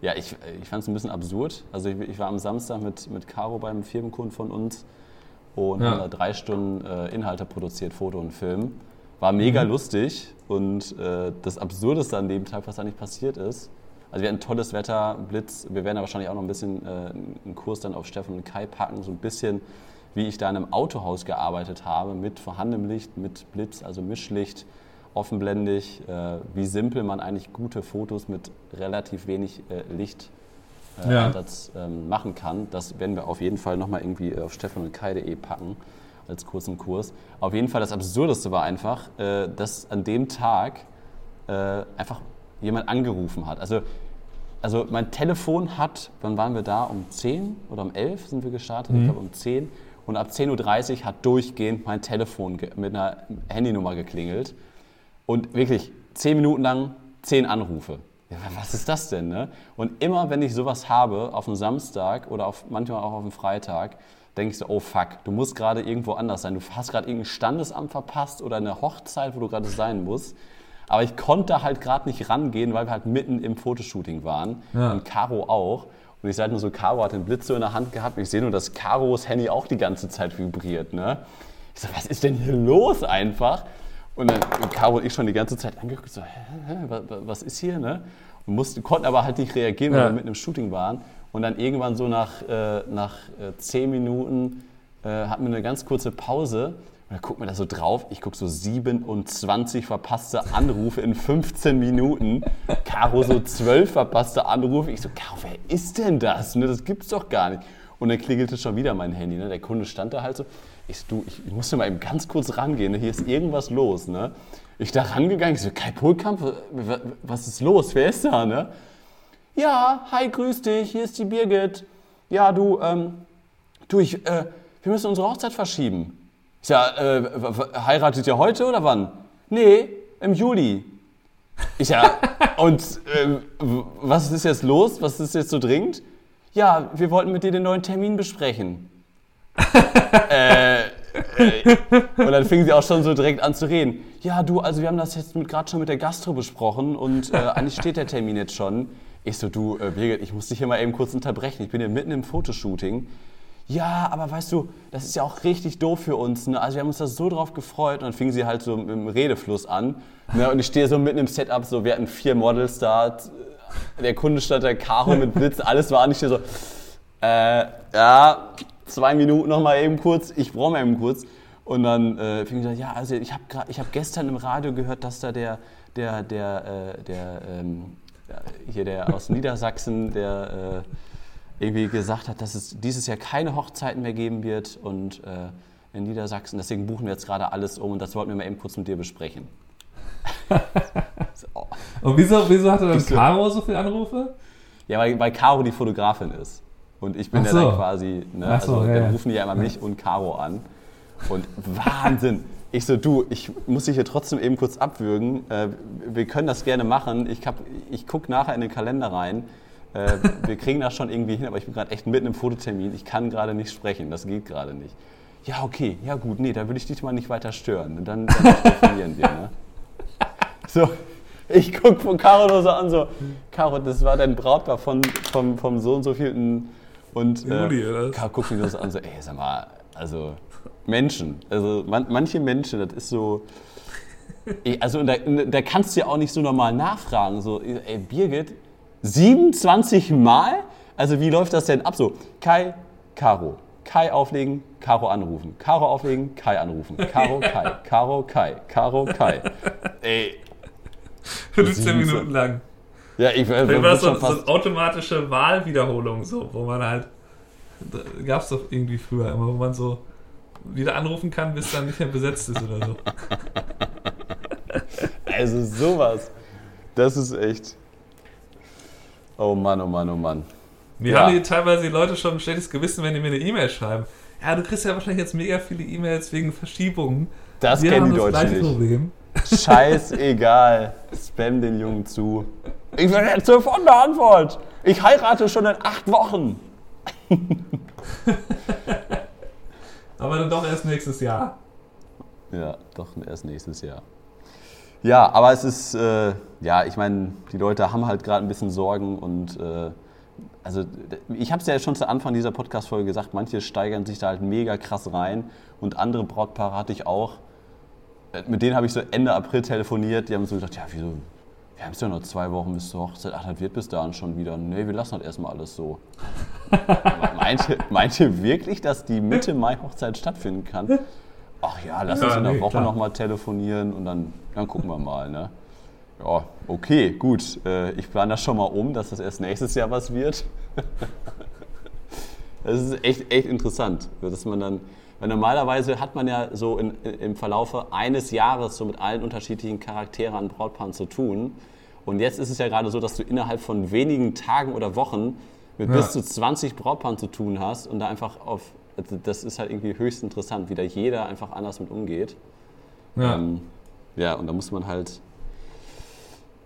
ja ich, ich fand es ein bisschen absurd. Also, ich, ich, war am Samstag mit, mit Caro beim Firmenkunden von uns und ja. haben da drei Stunden äh, Inhalte produziert, Foto und Film. War mega mhm. lustig und äh, das Absurdeste an dem Tag, was da nicht passiert ist, also wir hatten tolles Wetter, Blitz, wir werden da wahrscheinlich auch noch ein bisschen äh, einen Kurs dann auf Steffen und Kai packen, so ein bisschen wie ich da in einem Autohaus gearbeitet habe, mit vorhandenem Licht, mit Blitz, also Mischlicht, offenblendig, äh, wie simpel man eigentlich gute Fotos mit relativ wenig äh, Licht äh, Ja. Einsatz ähm, machen kann. Das werden wir auf jeden Fall nochmal irgendwie auf stefan.kai.de packen als kurzen Kurs. Auf jeden Fall das Absurdeste war einfach, äh, dass an dem Tag äh, einfach jemand angerufen hat. Also, also mein Telefon hat, wann waren wir da? Um 10 oder um 11 sind wir gestartet? Ich glaube um 10. Und ab 10.30 Uhr hat durchgehend mein Telefon mit einer Handynummer geklingelt. Und wirklich 10 Minuten lang 10 Anrufe. Ja, was ist das denn? Ne? Und immer, wenn ich sowas habe, auf einem Samstag oder auf, manchmal auch auf einem Freitag, denke ich so, oh fuck, du musst gerade irgendwo anders sein. Du hast gerade irgendein Standesamt verpasst oder eine Hochzeit, wo du gerade sein musst. Aber ich konnte halt gerade nicht rangehen, weil wir halt mitten im Fotoshooting waren. Ja. Und Caro auch. Und ich sah halt nur so, Caro hat den Blitz so in der Hand gehabt. Ich sehe nur, dass Caros Handy auch die ganze Zeit vibriert. Ne? Ich so, was ist denn hier los einfach? Und dann Caro und ich schon die ganze Zeit angeguckt, so, hä, hä, wa- wa- was ist hier? Ne? Und mussten, konnten aber halt nicht reagieren, weil Ja. wir mitten im Shooting waren. Und dann irgendwann so nach, äh, nach äh, zehn Minuten äh, hatten wir eine ganz kurze Pause. Und dann guckt man da so drauf. Ich gucke so 27 verpasste Anrufe in 15 Minuten. Caro so 12 verpasste Anrufe. Ich so, Caro, wer ist denn das? Ne, das gibt's doch gar nicht. Und dann klingelte schon wieder mein Handy. Ne? Der Kunde stand da halt so. Ich so, du, ich, ich musste mal eben ganz kurz rangehen. Ne? Hier ist irgendwas los. Ne? Ich da rangegangen. Ich so, Kai Polkamp, wa- wa- was ist los? Wer ist da? Ne? Ja, hi, grüß dich, hier ist die Birgit. Ja, du, ähm, du, ich, äh, wir müssen unsere Hochzeit verschieben. Ich sag, äh, heiratet ihr heute oder wann? Nee, im Juli. Ich ja, und w- was ist jetzt los? Was ist jetzt so dringend? Ja, wir wollten mit dir den neuen Termin besprechen. äh, äh, und dann fingen sie auch schon so direkt an zu reden. Ja, du, also wir haben das jetzt gerade schon mit der Gastro besprochen und äh, eigentlich steht der Termin jetzt schon. Ich so, du, äh, Birgit, ich muss dich hier mal eben kurz unterbrechen. Ich bin hier mitten im Fotoshooting. Ja, aber weißt du, das ist ja auch richtig doof für uns. Ne? Also wir haben uns da so drauf gefreut. Und dann fing sie halt so im Redefluss an. Ne? Und ich stehe so mitten im Setup, so wir hatten vier Models da. Der Kunde stand da, Karo mit Blitz, alles war nicht so, äh, ja, zwei Minuten noch mal eben kurz, ich brauche mal eben kurz. Und dann äh, fing sie an, ja, also ich habe ich hab gestern im Radio gehört, dass da der, der, der, äh, der, ähm, hier der aus Niedersachsen, der äh, irgendwie gesagt hat, dass es dieses Jahr keine Hochzeiten mehr geben wird und äh, in Niedersachsen, deswegen buchen wir jetzt gerade alles um und das wollten wir mal eben kurz mit dir besprechen. so. Und wieso, wieso hatte dann? Caro so viele Anrufe? Ja, weil, weil Caro die Fotografin ist. Und ich bin Ach ja so. dann quasi, ne, so, also ja, dann rufen die ja immer mich und Caro an. Und Wahnsinn. Ich so, du, ich muss dich hier trotzdem eben kurz abwürgen. Äh, wir können das gerne machen. Ich, hab- ich gucke nachher in den Kalender rein. Äh, wir kriegen das schon irgendwie hin, aber ich bin gerade echt mitten im Fototermin. Ich kann gerade nicht sprechen. Das geht gerade nicht. Ja, okay, ja gut, nee, da würde ich dich mal nicht weiter stören. Und dann, dann telefonieren wir, ne? So, ich gucke von Caro nur so an, so, Caro, das war dein Brautpaar von, vom, vom so und so vielten. Und äh, Juli, oder? Caro guckt mich nur so an, so, ey, sag mal, also Menschen, also man, manche Menschen, das ist so, also da, da kannst du ja auch nicht so normal nachfragen, so, ey, Birgit, 27 Mal? Also wie läuft das denn ab? So, Kai, Caro, Kai auflegen, Caro anrufen, Caro auflegen, Kai anrufen, Caro, Kai, Caro, Kai, Caro, Kai. Ey, 15 Minuten lang. ja, ich bin war so, so eine automatische Wahlwiederholung, so, wo man halt. Gab es doch irgendwie früher immer, wo man so wieder anrufen kann, bis dann nicht mehr besetzt ist oder so. Also sowas. Das ist echt... Oh Mann, oh Mann, oh Mann. Mir Ja. haben die teilweise die Leute schon ein schlechtes Gewissen, wenn die mir eine E-Mail schreiben. Ja, du kriegst ja wahrscheinlich jetzt mega viele E-Mails wegen Verschiebungen. Das Wir kennen die das Deutschen nicht. Problem. Scheißegal. Spam den Jungen zu. Ich will jetzt sofort eine Antwort. Ich heirate schon in acht Wochen. Aber dann doch erst nächstes Jahr. Ja, doch erst nächstes Jahr. Ja, aber es ist, äh, ja, ich meine, die Leute haben halt gerade ein bisschen Sorgen und äh, also ich habe es ja schon zu Anfang dieser Podcast-Folge gesagt, manche steigern sich da halt mega krass rein und andere Brautpaare hatte ich auch. Äh, Mit denen habe ich so Ende April telefoniert, die haben so gesagt, ja, wieso, wir haben es ja noch zwei Wochen bis zur Hochzeit, ach, das wird bis dahin schon wieder. Nee, wir lassen das erstmal alles so. meint, ihr, meint ihr wirklich, dass die Mitte Mai Hochzeit stattfinden kann? Ach ja, lass uns Ja, in der nee, Woche nochmal telefonieren und dann, dann gucken wir mal. Ne? Ja, okay, gut. Äh, ich plane das schon mal um, dass das erst nächstes Jahr was wird. Das ist echt, echt interessant, dass man dann, weil normalerweise hat man ja so in, im Verlaufe eines Jahres so mit allen unterschiedlichen Charakteren an Brautpaaren zu tun. Und jetzt ist es ja gerade so, dass du innerhalb von wenigen Tagen oder Wochen mit Ja. bis zu 20 Brautpaaren zu tun hast und da einfach auf, also das ist halt irgendwie höchst interessant, wie da jeder einfach anders mit umgeht. Ja. Ähm, ja, und da muss man halt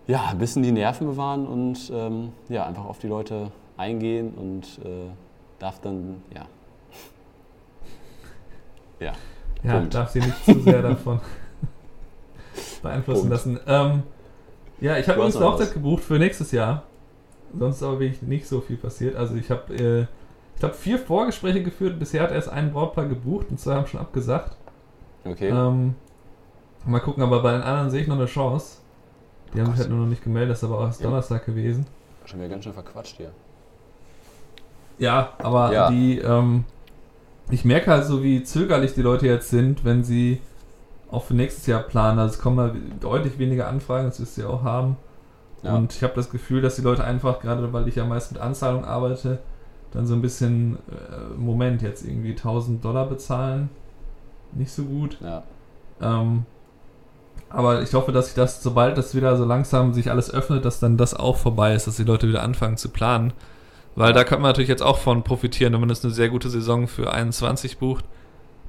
ja, ein bisschen die Nerven bewahren und ähm, ja, einfach auf die Leute eingehen und äh, darf dann, ja. Ja. Ja, Punkt. darf sie nicht zu sehr davon beeinflussen Punkt. lassen. Ähm, ja, ich habe übrigens eine Hochzeit gebucht für nächstes Jahr. Sonst ist aber wirklich nicht so viel passiert. Also ich habe äh, ich habe vier Vorgespräche geführt. Bisher hat erst ein Brautpaar gebucht und zwei haben schon abgesagt. Okay. Ähm, mal gucken, aber bei den anderen sehe ich noch eine Chance. Die haben sich Gott. halt nur noch nicht gemeldet, das ist aber auch erst Ja. Donnerstag gewesen. Schon wieder ganz schön verquatscht hier. Ja, aber Ja. die, ähm, ich merke halt so, wie zögerlich die Leute jetzt sind, wenn sie auch für nächstes Jahr planen. Also es kommen mal deutlich weniger Anfragen, das wirst du ja auch haben. Ja. Und ich habe das Gefühl, dass die Leute einfach, gerade weil ich ja meist mit Anzahlung arbeite, dann so ein bisschen, äh, Moment, jetzt irgendwie 1000 Dollar bezahlen. Nicht so gut. Ja. Ähm, aber ich hoffe, dass sich das, sobald das wieder so langsam sich alles öffnet, dass dann das auch vorbei ist, dass die Leute wieder anfangen zu planen. Weil da kann man natürlich jetzt auch von profitieren, wenn man das eine sehr gute Saison für 21 bucht,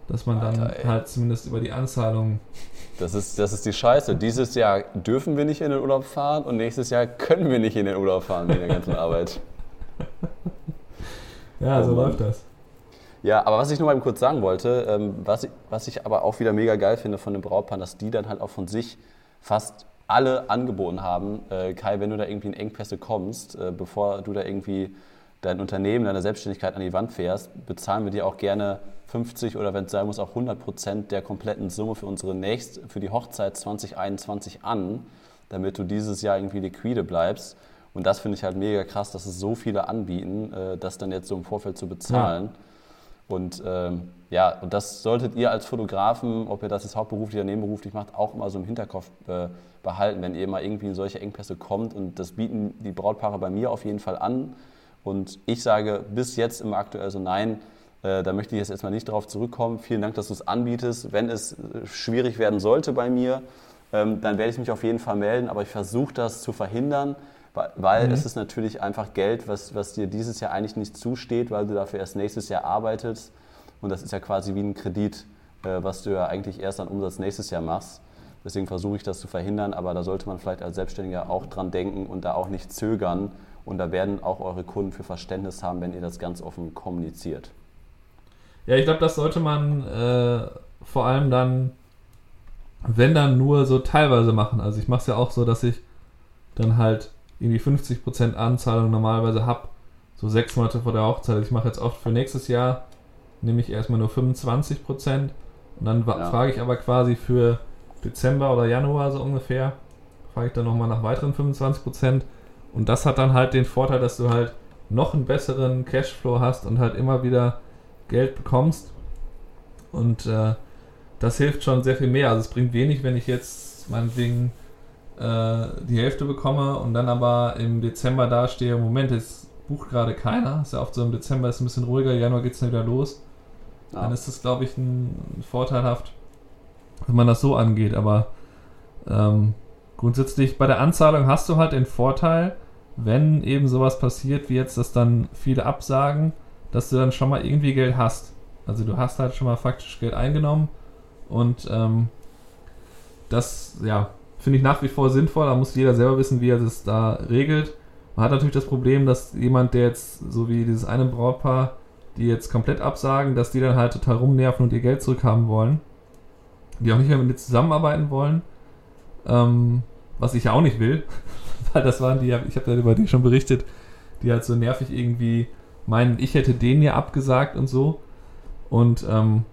dass man dann Alter, ey. halt zumindest über die Anzahlung. Das ist, das ist die Scheiße. Dieses Jahr dürfen wir nicht in den Urlaub fahren und nächstes Jahr können wir nicht in den Urlaub fahren wegen der ganzen Arbeit. Ja, Oh so Mann. läuft das. Ja, aber was ich nur mal kurz sagen wollte, ähm, was, ich, was ich aber auch wieder mega geil finde von den Brautpaaren, dass die dann halt auch von sich fast alle angeboten haben, äh, Kai, wenn du da irgendwie in Engpässe kommst, äh, bevor du da irgendwie dein Unternehmen, deine Selbstständigkeit an die Wand fährst, bezahlen wir dir auch gerne 50 oder wenn es sein muss auch 100 Prozent der kompletten Summe für unsere nächst, für die Hochzeit 2021 an, damit du dieses Jahr irgendwie liquide bleibst. Und das finde ich halt mega krass, dass es so viele anbieten, äh, das dann jetzt so im Vorfeld zu bezahlen. Und ähm, ja, und das solltet ihr als Fotografen, ob ihr das jetzt hauptberuflich oder nebenberuflich macht, auch immer so im Hinterkopf äh, behalten, wenn ihr mal irgendwie in solche Engpässe kommt. Und das bieten die Brautpaare bei mir auf jeden Fall an. Und ich sage bis jetzt immer aktuell so nein, äh, da möchte ich jetzt erstmal nicht drauf zurückkommen. Vielen Dank, dass du es anbietest. Wenn es äh, schwierig werden sollte bei mir, ähm, dann werde ich mich auf jeden Fall melden. Aber ich versuche das zu verhindern, weil, weil Mhm. es ist natürlich einfach Geld, was, was dir dieses Jahr eigentlich nicht zusteht, weil du dafür erst nächstes Jahr arbeitest. Und das ist ja quasi wie ein Kredit, äh, was du ja eigentlich erst an Umsatz nächstes Jahr machst. Deswegen versuche ich das zu verhindern, aber da sollte man vielleicht als Selbstständiger auch dran denken und da auch nicht zögern. Und da werden auch eure Kunden für Verständnis haben, wenn ihr das ganz offen kommuniziert. Ja, ich glaube, das sollte man äh, vor allem dann, wenn dann nur so teilweise machen. Also ich mache es ja auch so, dass ich dann halt irgendwie 50% Anzahlung normalerweise habe, so sechs Monate vor der Hochzeit. Also Ich mache jetzt oft für nächstes Jahr, nehme ich erstmal nur 25% und dann Ja. frage ich aber quasi für Dezember oder Januar so ungefähr, frage ich dann nochmal nach weiteren 25%. Und das hat dann halt den Vorteil, dass du halt noch einen besseren Cashflow hast und halt immer wieder Geld bekommst. Und äh, das hilft schon sehr viel mehr. Also es bringt wenig, wenn ich jetzt meinetwegen äh, die Hälfte bekomme und dann aber im Dezember dastehe, Moment, es bucht gerade keiner. Ist ja oft so im Dezember ist es ein bisschen ruhiger, Januar geht es dann wieder los. Ja. Dann ist das, glaube ich, ein vorteilhaft, wenn man das so angeht. Aber ähm, grundsätzlich bei der Anzahlung hast du halt den Vorteil, wenn eben sowas passiert, wie jetzt, dass dann viele absagen, dass du dann schon mal irgendwie Geld hast. Also du hast halt schon mal faktisch Geld eingenommen und ähm, das, ja, finde ich nach wie vor sinnvoll. Da muss jeder selber wissen, wie er das da regelt. Man hat natürlich das Problem, dass jemand, der jetzt, so wie dieses eine Brautpaar, die jetzt komplett absagen, dass die dann halt total rumnerven und ihr Geld zurückhaben wollen. Die auch nicht mehr mit dir zusammenarbeiten wollen. Ähm, was ich ja auch nicht will. Weil das waren die, ich habe ja über die schon berichtet, die halt so nervig irgendwie meinen, ich hätte den ja abgesagt und so. Und ähm,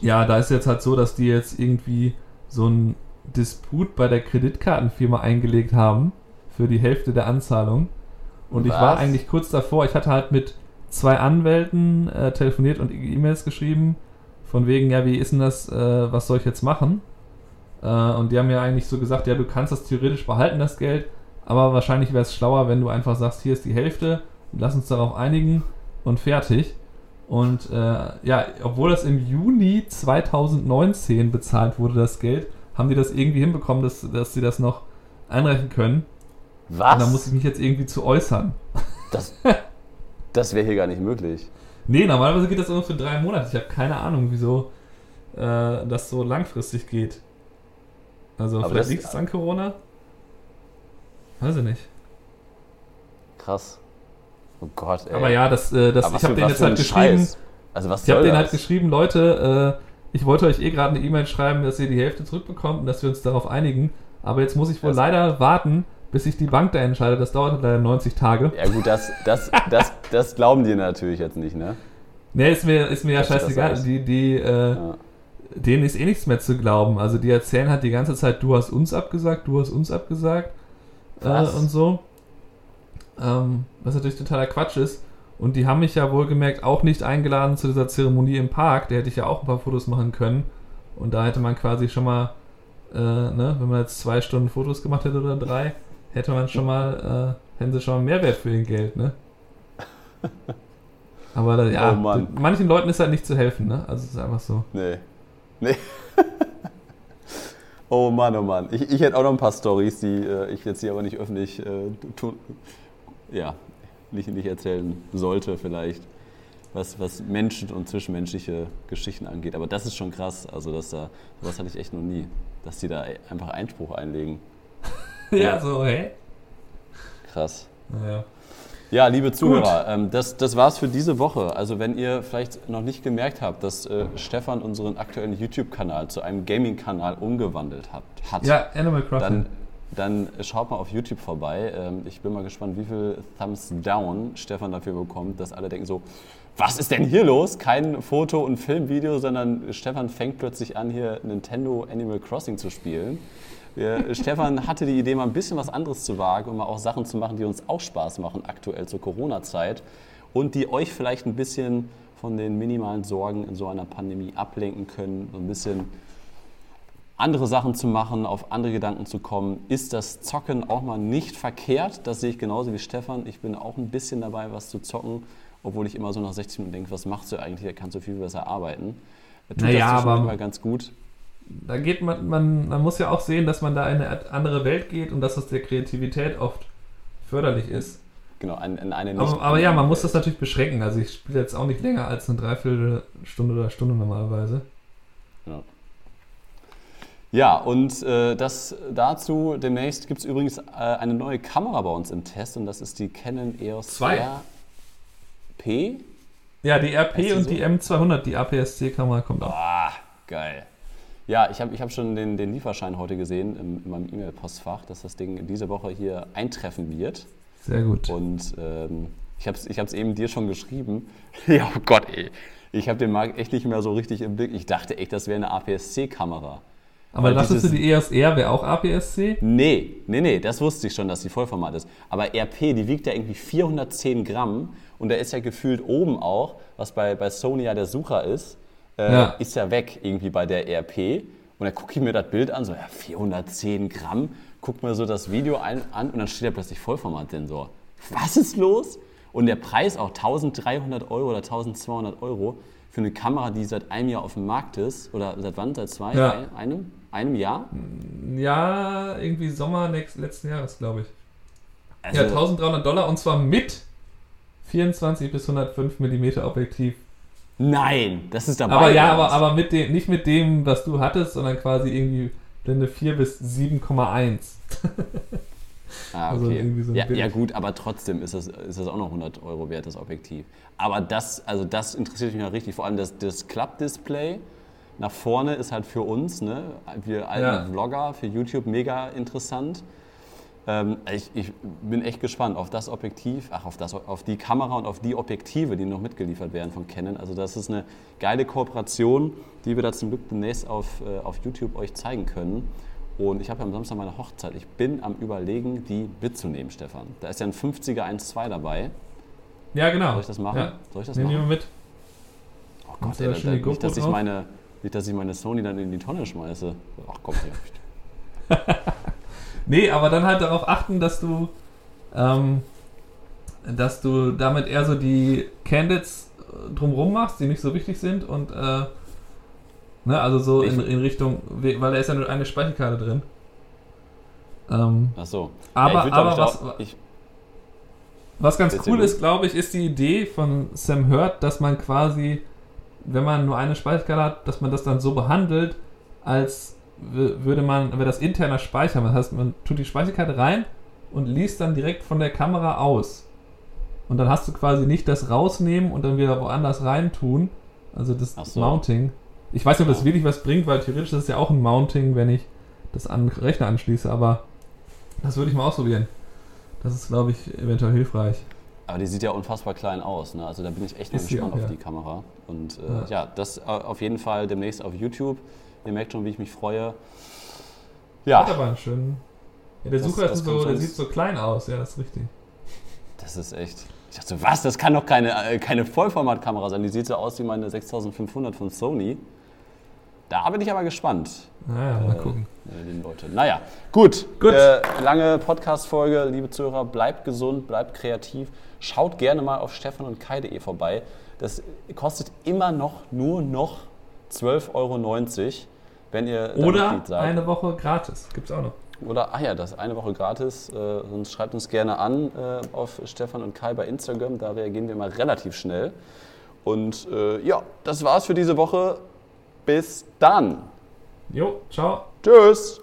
ja, da ist jetzt halt so, dass die jetzt irgendwie so ein Disput bei der Kreditkartenfirma eingelegt haben für die Hälfte der Anzahlung. Und ich war Was? eigentlich kurz davor, ich hatte halt mit zwei Anwälten äh, telefoniert und E-Mails geschrieben, von wegen, ja, wie ist denn das, äh, was soll ich jetzt machen? Äh, und die haben mir eigentlich so gesagt, ja, du kannst das theoretisch behalten, das Geld, aber wahrscheinlich wäre es schlauer, wenn du einfach sagst, hier ist die Hälfte, lass uns darauf einigen und fertig. Und äh, ja, obwohl das im Juni 2019 bezahlt wurde, das Geld, haben die das irgendwie hinbekommen, dass, dass sie das noch einreichen können. Was? Und da muss ich mich jetzt irgendwie zu äußern. das das wäre hier gar nicht möglich. Nee, normalerweise geht das immer für drei Monate. Ich habe keine Ahnung, wieso äh, das so langfristig geht. Also Aber vielleicht liegt es an Corona? Weiß ich nicht. Krass. Oh Gott, ey. Aber ja, das, äh, das, Aber ich habe denen jetzt halt geschrieben. Scheiß. Also was Ich habe denen halt geschrieben, Leute, äh, ich wollte euch eh gerade eine E-Mail schreiben, dass ihr die Hälfte zurückbekommt und dass wir uns darauf einigen. Aber jetzt muss ich wohl Das- leider warten, bis sich die Bank da entscheidet. Das dauert leider 90 Tage. Ja gut, das, das, das, das glauben die natürlich jetzt nicht, ne? Nee, ist mir, ist mir ja das scheißegal. Die, die, äh, Ja. Denen ist eh nichts mehr zu glauben. Also die erzählen halt die ganze Zeit, du hast uns abgesagt, du hast uns abgesagt äh, und so. Ähm, was natürlich totaler Quatsch ist. Und die haben mich ja wohlgemerkt auch nicht eingeladen zu dieser Zeremonie im Park. Da hätte ich ja auch ein paar Fotos machen können. Und da hätte man quasi schon mal, äh, ne, wenn man jetzt zwei Stunden Fotos gemacht hätte oder drei, hätte man schon mal, äh, hätten sie schon mal Mehrwert für ihr Geld, ne? Aber da, ja, Oh manchen Leuten ist halt nicht zu helfen, ne? Also es ist einfach so. Nee. Nee. oh Mann, oh Mann. Ich, ich hätte auch noch ein paar Stories, die äh, ich jetzt hier aber nicht öffentlich äh, tun, ja, nicht, nicht erzählen sollte vielleicht, was, was Menschen und zwischenmenschliche Geschichten angeht. Aber das ist schon krass. Also das da, sowas hatte ich echt noch nie. Dass die da einfach Einspruch einlegen. Ja, Ja. so, hä? Krass. Naja. Ja, liebe Zuhörer, ähm, das, das war's für diese Woche. Also wenn ihr vielleicht noch nicht gemerkt habt, dass äh, Stefan unseren aktuellen YouTube-Kanal zu einem Gaming-Kanal umgewandelt hat, hat Ja, Animal Crossing. dann, dann schaut mal auf YouTube vorbei. Ähm, ich bin mal gespannt, wie viel Thumbs Down Stefan dafür bekommt, dass alle denken so, was ist denn hier los? Kein Foto- und Filmvideo, sondern Stefan fängt plötzlich an, hier Nintendo Animal Crossing zu spielen. Wir, Stefan hatte die Idee, mal ein bisschen was anderes zu wagen und mal auch Sachen zu machen, die uns auch Spaß machen, aktuell zur Corona-Zeit und die euch vielleicht ein bisschen von den minimalen Sorgen in so einer Pandemie ablenken können, so ein bisschen andere Sachen zu machen, auf andere Gedanken zu kommen, ist das Zocken auch mal nicht verkehrt. Das sehe ich genauso wie Stefan. Ich bin auch ein bisschen dabei, was zu zocken, obwohl ich immer so nach 60 Minuten denke, was machst du eigentlich? Da kannst du viel besser arbeiten. Tut Naja, das aber- mal ganz gut. Da geht man, man, man muss ja auch sehen, dass man da in eine andere Welt geht und dass das der Kreativität oft förderlich ist. Genau, in, in eine nicht Aber, aber ja, man muss das natürlich beschränken. Also ich spiele jetzt auch nicht länger als eine Dreiviertelstunde oder Stunde normalerweise. Ja. Ja, und äh, das dazu demnächst gibt es übrigens äh, eine neue Kamera bei uns im Test und das ist die Canon EOS Zwei. RP. Ja, die RP und so? die M200, die APS-C-Kamera kommt auch. Ah, geil. Ja, ich habe ich hab schon den, den Lieferschein heute gesehen in, in meinem E-Mail-Postfach, dass das Ding diese Woche hier eintreffen wird. Sehr gut. Und ähm, ich habe es ich hab's eben dir schon geschrieben. ja, oh Gott, ey. Ich habe den Markt echt nicht mehr so richtig im Blick. Ich dachte echt, das wäre eine APS-C-Kamera. Aber weil dachtest du, dieses- die EOS R wäre auch APS-C? Nee, nee, nee, das wusste ich schon, dass die Vollformat ist. Aber RP, die wiegt ja irgendwie 410 Gramm und da ist ja gefühlt oben auch, was bei, bei Sony ja der Sucher ist, äh, Ja. ist ja weg irgendwie bei der RP. Und dann gucke ich mir das Bild an, so ja, 410 Gramm, guck mir so das Video ein, an und dann steht da plötzlich Vollformatsensor. Was ist los? Und der Preis auch 1300 Euro oder 1200 Euro für eine Kamera, die seit einem Jahr auf dem Markt ist. Oder seit wann? Seit zwei? Ja. Ein, einem? Einem Jahr? Ja, irgendwie Sommer letzten Jahres, glaube ich. Also- ja, 1300 Dollar und zwar mit 24 bis 105 mm Objektiv. Nein, das ist dabei. Aber ja, aber, aber mit dem, nicht mit dem, was du hattest, sondern quasi irgendwie Blende 4 bis 7,1. Ah, also okay. irgendwie so ja, ja gut, aber trotzdem ist das, ist das auch noch 100 Euro wert, das Objektiv. Aber das, also das interessiert mich ja richtig. Vor allem das, das Klappdisplay nach vorne ist halt für uns, ne, wir alten Ja. Vlogger, für YouTube mega interessant. Ähm, ich, ich bin echt gespannt auf das Objektiv, ach, auf, das, auf die Kamera und auf die Objektive, die noch mitgeliefert werden von Canon. Also das ist eine geile Kooperation, die wir da zum Glück demnächst auf, äh, auf YouTube euch zeigen können. Und ich habe ja am Samstag meine Hochzeit. Ich bin am überlegen, die mitzunehmen, Stefan. Da ist ja ein 50er 1.2 dabei. Ja, genau. Soll ich das machen? Ja. Soll ich das Nehm die machen? mal mit. Oh Gott, ey, da da, nicht, dass ich meine, nicht, dass ich meine Sony dann in die Tonne schmeiße. Ach komm, hier. Nee, aber dann halt darauf achten, dass du ähm, dass du damit eher so die Candidates äh, drumrum machst, die nicht so wichtig sind und äh, ne, also so in, in Richtung, weil da ist ja nur eine Speicherkarte drin. Ähm, Ach so. Aber, ja, aber was, ich, was ganz cool ist, glaube ich, ist die Idee von Sam Hurt, dass man quasi, wenn man nur eine Speicherkarte hat, dass man das dann so behandelt, als würde man, wäre das interner Speicher. Das heißt, man tut die Speicherkarte rein und liest dann direkt von der Kamera aus. Und dann hast du quasi nicht das rausnehmen und dann wieder woanders reintun. Also das so. Mounting. Ich weiß nicht, ob das wirklich was bringt, weil theoretisch ist es ja auch ein Mounting, wenn ich das an Rechner anschließe, aber das würde ich mal ausprobieren. Das ist, glaube ich, eventuell hilfreich. Aber die sieht ja unfassbar klein aus. Ne? Also da bin ich echt mal gespannt auch, auf ja. die Kamera. Und äh, ja. ja. das auf jeden Fall demnächst auf YouTube. Ihr merkt schon, wie ich mich freue. Ja. Hat aber einen schönen. Ja, der Sucher das, das so, der sieht so klein aus. Ja, das ist richtig. Das ist echt. Ich dachte, was? Das kann doch keine, äh, keine Vollformatkamera sein. Die sieht so aus wie meine 6500 von Sony. Da bin ich aber gespannt. Naja, mal äh, gucken. Den Leute. Naja, gut. gut. Äh, lange Podcast-Folge, liebe Zuhörer. Bleibt gesund, bleibt kreativ. Schaut gerne mal auf stefan und kai.de vorbei. Das kostet immer noch nur noch 12,90 Euro, wenn ihr Oder seid. eine Woche gratis. Gibt es auch noch. Oder, ah ja, das eine Woche gratis. Äh, sonst schreibt uns gerne an äh, auf Stefan und Kai bei Instagram. Da reagieren wir immer relativ schnell. Und äh, ja, das war's für diese Woche. Bis dann. Jo, ciao. Tschüss.